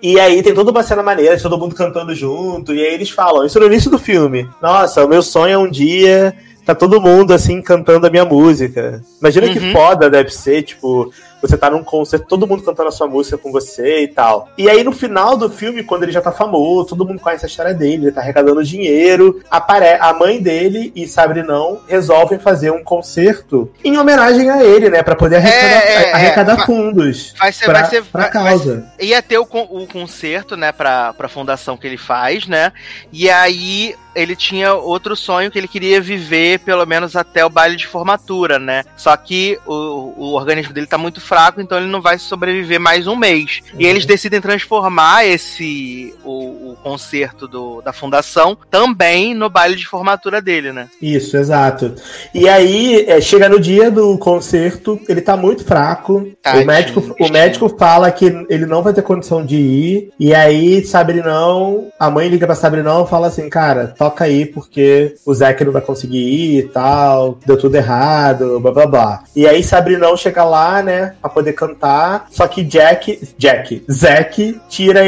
E aí tem toda uma cena maneira, todo mundo cantando junto, e aí eles falam, isso no início do filme. Nossa, o meu sonho é um dia tá todo mundo assim cantando a minha música. Imagina que Uhum. foda deve ser, tipo, você tá num concerto, todo mundo cantando a sua música com você e tal. E aí no final do filme, quando ele já tá famoso, todo mundo conhece a história dele, ele tá arrecadando dinheiro, apare a mãe dele e Sabre não resolvem fazer um concerto em homenagem a ele, né, Pra poder arrecadar, É, é, é. arrecadar Vai- fundos. Vai ser, pra, vai ser, pra vai- causa. ia ter o, o concerto, né, pra, pra fundação que ele faz, né? E aí ele tinha outro sonho que ele queria viver pelo menos até o baile de formatura, né? Só que o, o organismo dele tá muito fraco, então ele não vai sobreviver mais um mês. E eles decidem transformar esse o, o concerto do, da fundação também no baile de formatura dele, né? Isso, exato. E aí, é, chega no dia do concerto, ele tá muito fraco. Tadinho, o, médico, o médico fala que ele não vai ter condição de ir. E aí, Sabrinão, a mãe liga pra Sabrinão e fala assim: Cara, toca aí, porque o Zack não vai conseguir ir e tal, deu tudo errado, blá blá blá. E aí, Sabrinão chega lá, né, pra poder cantar. Só que Jack, Jack, Zack tira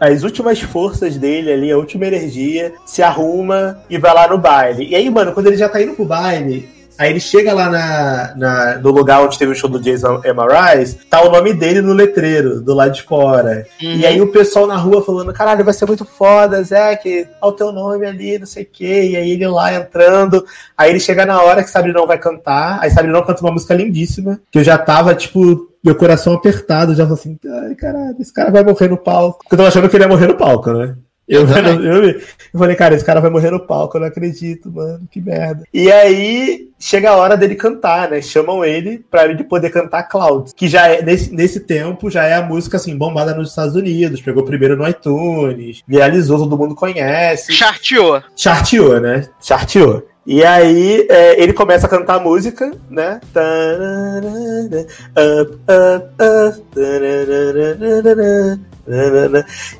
as últimas forças dele ali, a última energia, se arruma e vai lá no baile. E aí, mano, quando ele já tá indo pro baile, Aí ele chega lá na, na- no lugar onde teve o show do Jason MRIs, tá o nome dele no letreiro, do lado de fora. Uhum. E aí o pessoal na rua falando, caralho, vai ser muito foda, Zack, olha o teu nome ali, não sei o quê. E aí ele lá entrando. Aí ele chega na hora que Sabrinão vai cantar. Aí Sabrinão canta uma música lindíssima, que eu já tava, tipo, meu coração apertado, já falei assim, ai, caralho, esse cara vai morrer no palco. Porque eu tava achando que ele ia morrer no palco, né? Eu, eu, eu, eu falei, cara, esse cara vai morrer no palco, eu não acredito, mano, que merda. E aí chega a hora dele cantar, né? Chamam ele pra ele poder cantar Clouds, que já é, nesse, nesse tempo, já é a música assim, bombada nos Estados Unidos, pegou primeiro no iTunes, viralizou, todo mundo conhece. Charteou. Charteou, né? Charteou. E aí é, ele começa a cantar a música, né?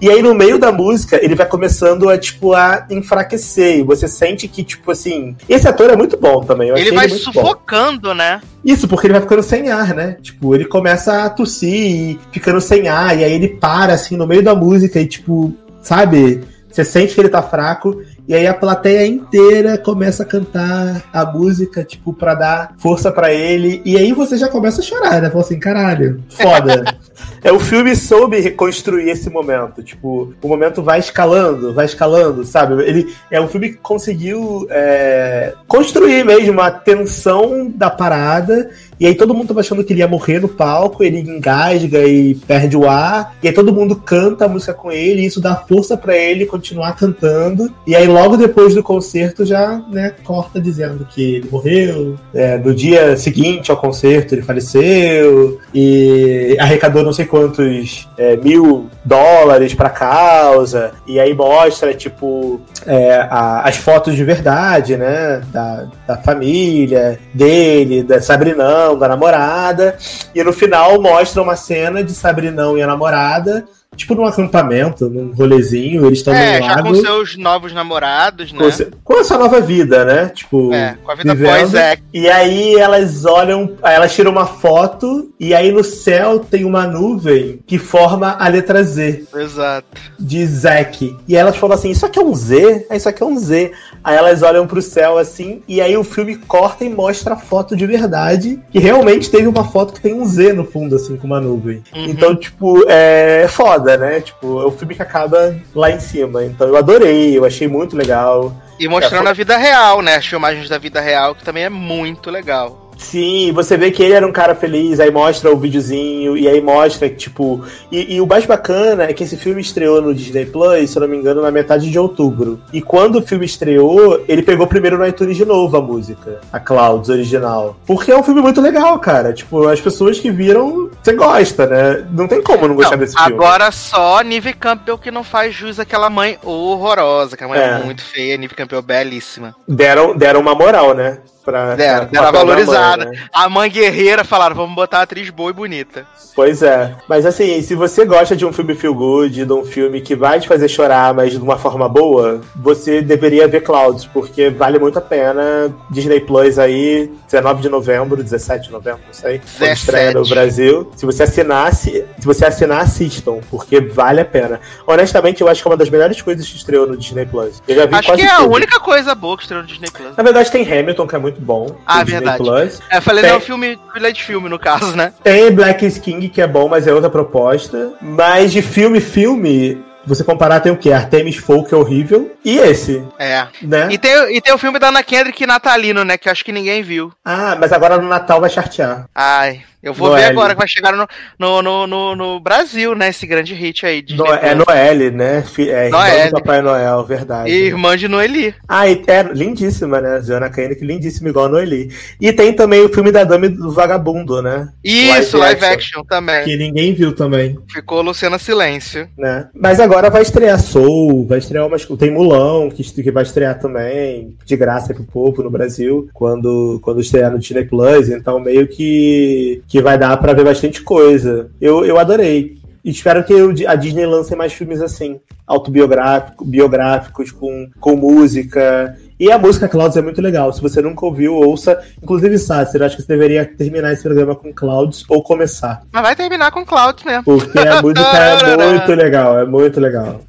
E aí no meio da música ele vai começando a tipo a enfraquecer. E você sente que tipo assim, esse ator é muito bom também. eu Ele vai bom. sufocando, né? Isso, porque ele vai ficando sem ar, né? Tipo, ele começa a tossir e ficando sem ar, e aí ele para, assim, no meio da música e, tipo, sabe? Você sente que ele tá fraco, e aí a plateia inteira começa a cantar a música, tipo, pra dar força pra ele, e aí você já começa a chorar, né? Fala assim, caralho, foda. é, o filme soube reconstruir esse momento, tipo, o momento vai escalando, vai escalando, sabe? Ele é um filme que conseguiu é, construir mesmo a tensão da parada, e aí todo mundo tava achando que ele ia morrer no palco, ele engasga e perde o ar, e aí todo mundo canta a música com ele, e isso dá força pra ele continuar cantando. E aí logo depois do concerto já, né, corta dizendo que ele morreu. É, no dia seguinte ao concerto ele faleceu e arrecadou não sei quantos é, mil dólares pra causa. E aí mostra, tipo, é, a- as fotos de verdade, né? Da, da família, dele, da Sabrinão, da namorada. E no final mostra uma cena de Sabrinão e a namorada, tipo num acampamento, num rolezinho, eles estão É, no já com seus novos namorados, né? Com, se- com a sua nova vida, né? Tipo, É, com a vida vivendo. pós-Zack. E aí elas olham, elas tiram uma foto e aí no céu tem uma nuvem que forma a letra Z Exato. de Zack. E elas falam assim: Isso aqui é um Z? Ah, Isso aqui é um Z. Aí elas olham pro céu assim, e aí o filme corta e mostra a foto de verdade. Que realmente teve uma foto que tem um Z no fundo, assim, com uma nuvem. Uhum. Então, tipo, é foda, né? Tipo, é o filme que acaba lá em cima. Então eu adorei, eu achei muito legal. E mostrando É, a vida real, né? As filmagens da vida real, que também é muito legal. Sim, você vê que ele era um cara feliz, aí mostra o videozinho, e aí mostra, tipo. E, e, o mais bacana é que esse filme estreou no Disney Plus, se eu não me engano, na metade de outubro. E quando o filme estreou, ele pegou primeiro no iTunes de novo a música, a Clouds original. Porque é um filme muito legal, cara. Tipo, as pessoas que viram, você gosta, né? Não tem como não gostar não, desse filme. Agora só Nive Campbell que não faz jus àquela mãe horrorosa, que a mãe é, é muito feia, Nive Campbell belíssima. Deram, deram uma moral, né? Pra, pra deram valorizada. Mãe, né? A mãe guerreira falaram, vamos botar a atriz boa e bonita. Pois é. Mas assim, se você gosta de um filme feel good, de um filme que vai te fazer chorar, mas de uma forma boa, você deveria ver Clouds, porque vale muito a pena. Disney Plus aí, 19 de novembro, 17 de novembro, não sei. Estreia no Brasil. Se você assinasse, se você assinar, assistam, porque vale a pena. Honestamente, eu acho que é uma das melhores coisas que estreou no Disney Plus. Eu já vi acho que é tudo. a única coisa boa que estreou no Disney Plus. Na verdade, tem Hamilton, que é muito bom. Ah, verdade. Plus. É, falei, tem... não, filme, filé de filme, no caso, né? Tem Black King, que é bom, mas é outra proposta. Mas de filme, filme, você comparar, tem o quê? Artemis Fowl, que é horrível, e esse. É. Né? E, tem, e tem o filme da Ana Kendrick natalino, né? Que eu acho que ninguém viu. Ah, mas agora no Natal vai chartear. Ai. Eu vou Noelle. ver agora que vai chegar no, no, no, no, no Brasil, né? Esse grande hit aí. De no, é Noelle, né? É Noelle. do Papai Noel, verdade. E irmã de Noeli. Ah, e é lindíssima, né? Joana Kendrick, lindíssima, igual a Noeli. E tem também o filme da Dame do Vagabundo, né? Isso, live, live action. action. também. Que ninguém viu também. Ficou Luciana Silêncio. Né? Mas agora vai estrear Soul, vai estrear umas. Tem Mulão, que, que vai estrear também, de graça pro povo no Brasil, quando, quando estrear no Disney Plus. Então, meio que que vai dar para ver bastante coisa. Eu, eu adorei. Espero que a Disney lance mais filmes assim, autobiográficos, biográficos, com, com música. E a música Clouds é muito legal. Se você nunca ouviu, ouça. Inclusive, Sassi, eu acho que você deveria terminar esse programa com Clouds ou começar. Mas vai terminar com Clouds mesmo. Porque a música é muito legal, é muito legal.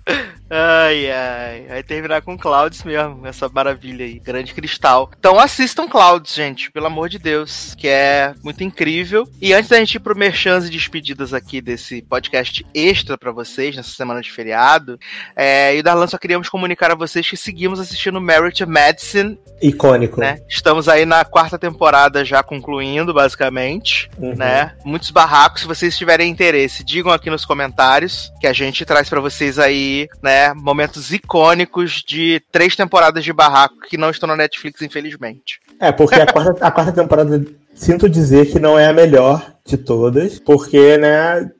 Ai, ai. Vai terminar com Clouds mesmo, essa maravilha aí. Grande cristal. Então assistam Clouds, gente, pelo amor de Deus, que é muito incrível. E antes da gente ir pro merchans e despedidas aqui desse podcast extra para vocês, nessa semana de feriado, é, e o Darlan só queríamos comunicar a vocês que seguimos assistindo Merit Medicine. Icônico. Né? Estamos aí na quarta temporada já concluindo, basicamente. Uhum. Né? Muitos barracos. Se vocês tiverem interesse, digam aqui nos comentários que a gente traz para vocês aí, né? Momentos icônicos de três temporadas de Barraco que não estão na Netflix, infelizmente. É, porque a quarta, a quarta temporada, sinto dizer que não é a melhor de todas, porque, né,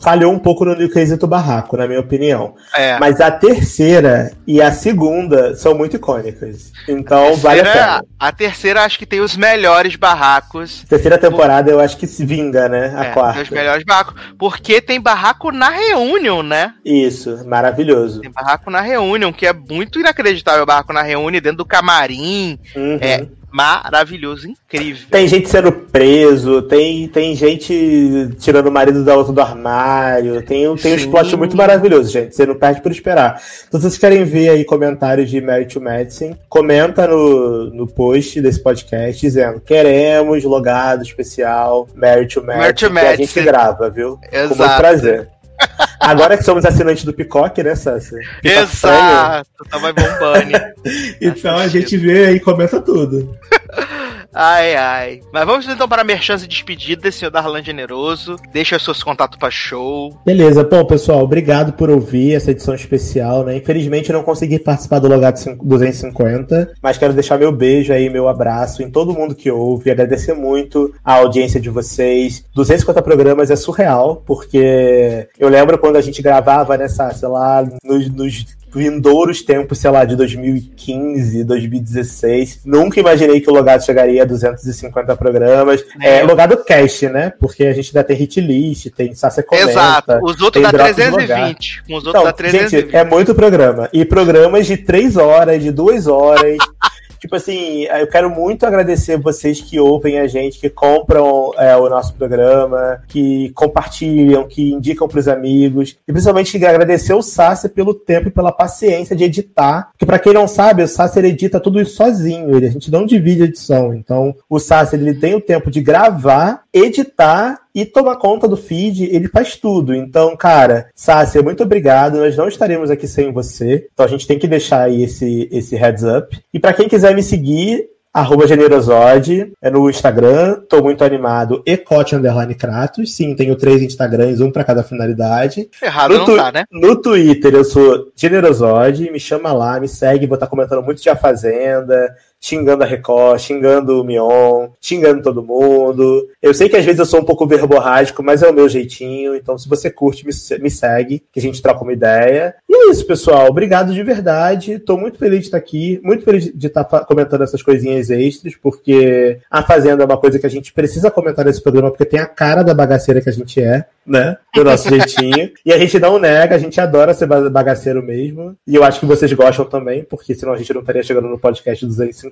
falhou um pouco no quesito barraco, na minha opinião. É. Mas a terceira e a segunda são muito icônicas. Então vale a pena. A terceira acho que tem os melhores barracos. Terceira temporada eu acho que se vinga, né? A é, quarta. Tem os melhores barracos. Porque tem barraco na Reunion, né? Isso, maravilhoso. Tem barraco na Reunion, que é muito inacreditável. Barraco na Reunion dentro do camarim. Uhum. É, maravilhoso, incrível. Tem gente sendo preso, tem, tem gente tirando o marido da outra do armário, tem, tem um plot muito maravilhoso, gente. Você não perde por esperar. Então, se vocês querem ver aí comentários de Merit to Medicine, comenta no, no post desse podcast dizendo: queremos logado especial Merit to Medicine. Merit to a gente grava, viu? Exato. Com muito prazer. Agora que somos assinantes do Picoque, né, Sassi? Exato, tava bombando. então a gente vê e comenta tudo. Ai, ai. Mas vamos então para a merchandise de despedida, senhor Darlan Generoso. Deixa seus contatos para show. Beleza, bom, pessoal, obrigado por ouvir essa edição especial, né? Infelizmente eu não consegui participar do Logado 250, mas quero deixar meu beijo aí, meu abraço em todo mundo que ouve, agradecer muito a audiência de vocês. 250 programas é surreal, porque eu lembro quando a gente gravava nessa, sei lá, nos, nos vindouros tempos, sei lá, de 2015, 2016. Nunca imaginei que o Logado chegaria a 250 programas. É, é Logado Cast, né? Porque a gente ainda tem hit list, tem Sácia Comenta. Exato. Os outros dá 320. Com os outros então, dá 320. Gente, é muito programa. E programas de 3 horas, de 2 horas. tipo assim, eu quero muito agradecer vocês que ouvem a gente, que compram é, o nosso programa, que compartilham, que indicam para os amigos. E principalmente agradecer o Sassi pelo tempo e pela paciência de editar. Porque para quem não sabe, o Sassi edita tudo isso sozinho. Ele, a gente não divide a edição. Então, o Sassi ele tem o tempo de gravar, editar e tomar conta do feed, ele faz tudo. Então, cara, Sácia, muito obrigado. Nós não estaremos aqui sem você. Então a gente tem que deixar aí esse, esse heads up. E para quem quiser me seguir, arroba Generosode, é no Instagram, tô muito animado, ecote underline Kratos, sim, tenho três Instagrams, um para cada finalidade. Errado no, não tá, né? no Twitter eu sou Generosode, me chama lá, me segue, vou estar comentando muito de A Fazenda, xingando a Record, xingando o Mion, xingando todo mundo. Eu sei que às vezes eu sou um pouco verborrágico, mas é o meu jeitinho, então se você curte, me, me segue, que a gente troca uma ideia. E é isso, pessoal, obrigado de verdade, tô muito feliz de estar aqui, muito feliz de estar comentando essas coisinhas extras, porque A Fazenda é uma coisa que a gente precisa comentar nesse programa, porque tem a cara da bagaceira que a gente é, né? Do nosso jeitinho. E a gente não nega, a gente adora ser ba- bagaceiro mesmo. E eu acho que vocês gostam também, porque senão a gente não estaria chegando no podcast 250.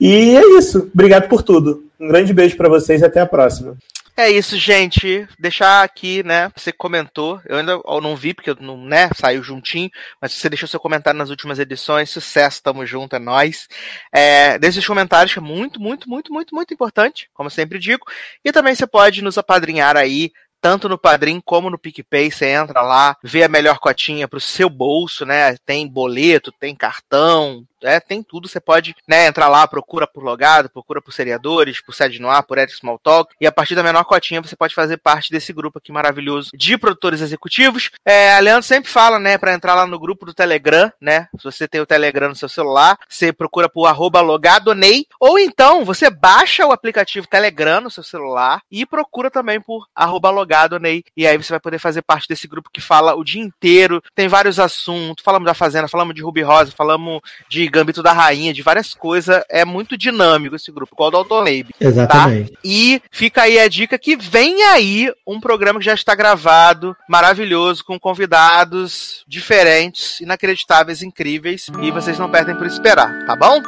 E é isso. Obrigado por tudo. Um grande beijo pra vocês e até a próxima. É isso, gente. Deixar aqui, né? Você comentou. Eu ainda não vi, porque não, né, saiu juntinho. Mas você deixou seu comentário nas últimas edições. Sucesso, tamo junto, é nóis. É, deixe os comentários, que é muito, muito, muito, muito, muito importante, como eu sempre digo. E também você pode nos apadrinhar aí. Tanto no Padrim como no PicPay, você entra lá, vê a melhor cotinha pro seu bolso, né? Tem boleto, tem cartão, é, tem tudo. Você pode né, entrar lá, procura por logado, procura por seriadores, por sede no ar, por Eric Small Talk. E a partir da menor cotinha você pode fazer parte desse grupo aqui maravilhoso de produtores executivos. É, a Leandro sempre fala, né, para entrar lá no grupo do Telegram, né? Se você tem o Telegram no seu celular, você procura por arroba logadonei. Ou então você baixa o aplicativo Telegram no seu celular e procura também por arroba logadonei. E aí você vai poder fazer parte desse grupo que fala o dia inteiro. Tem vários assuntos. Falamos da Fazenda, falamos de Ruby Rosa, falamos de Gambito da Rainha, de várias coisas. É muito dinâmico esse grupo, igual o do Autolabe. Exatamente. Tá? E fica aí a dica que vem aí um programa que já está gravado, maravilhoso, com convidados diferentes, inacreditáveis, incríveis, e vocês não perdem por esperar, tá bom?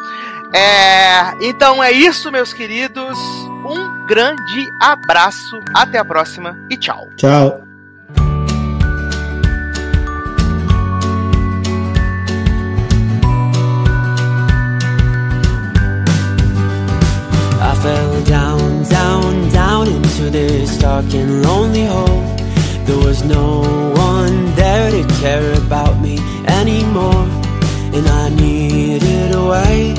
É, então é isso, meus queridos. Um grande abraço, até a próxima e tchau. Tchau. This dark and lonely hole. There was no one there to care about me anymore. And I needed a way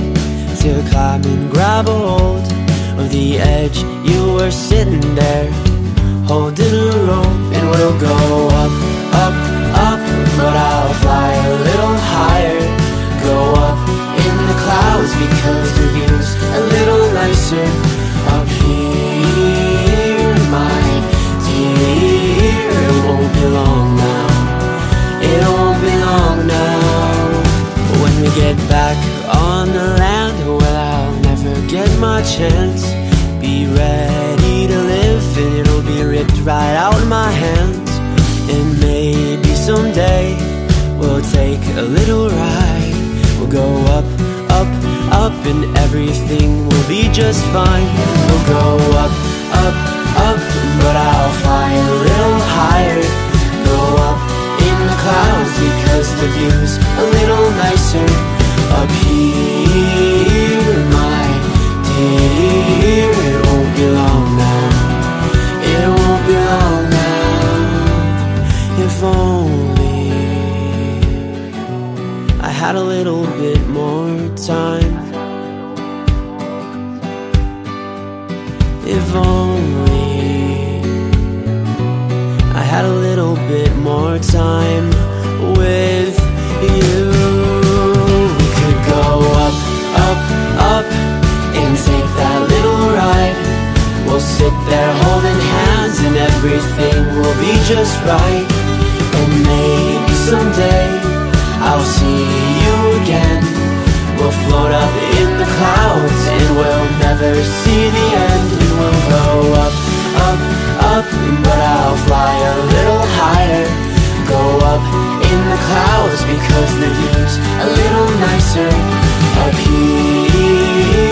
to climb and grab a hold of the edge. You were sitting there, holding a rope. And we'll go up, up, up, but I'll fly a little higher. Go up in the clouds because the view's a little nicer get back on the land, well, I'll never get my chance. Be ready to live, and it'll be ripped right out of my hands. And maybe someday we'll take a little ride. We'll go up, up, up, and everything will be just fine. We'll go up, up, up, but I'll fly a little higher. Clouds because the view's a little nicer up here, my dear. It won't be long now. It won't be long now. If only I had a little bit more time. If only I had a little bit more time with you. We could go up, up, up and take that little ride. We'll sit there holding hands and everything will be just right. And maybe someday I'll see you again. We'll float up in the clouds and we'll never see the end. And we'll go up, up, up, but I'll fly a little higher up in the clouds because the view's a little nicer up here.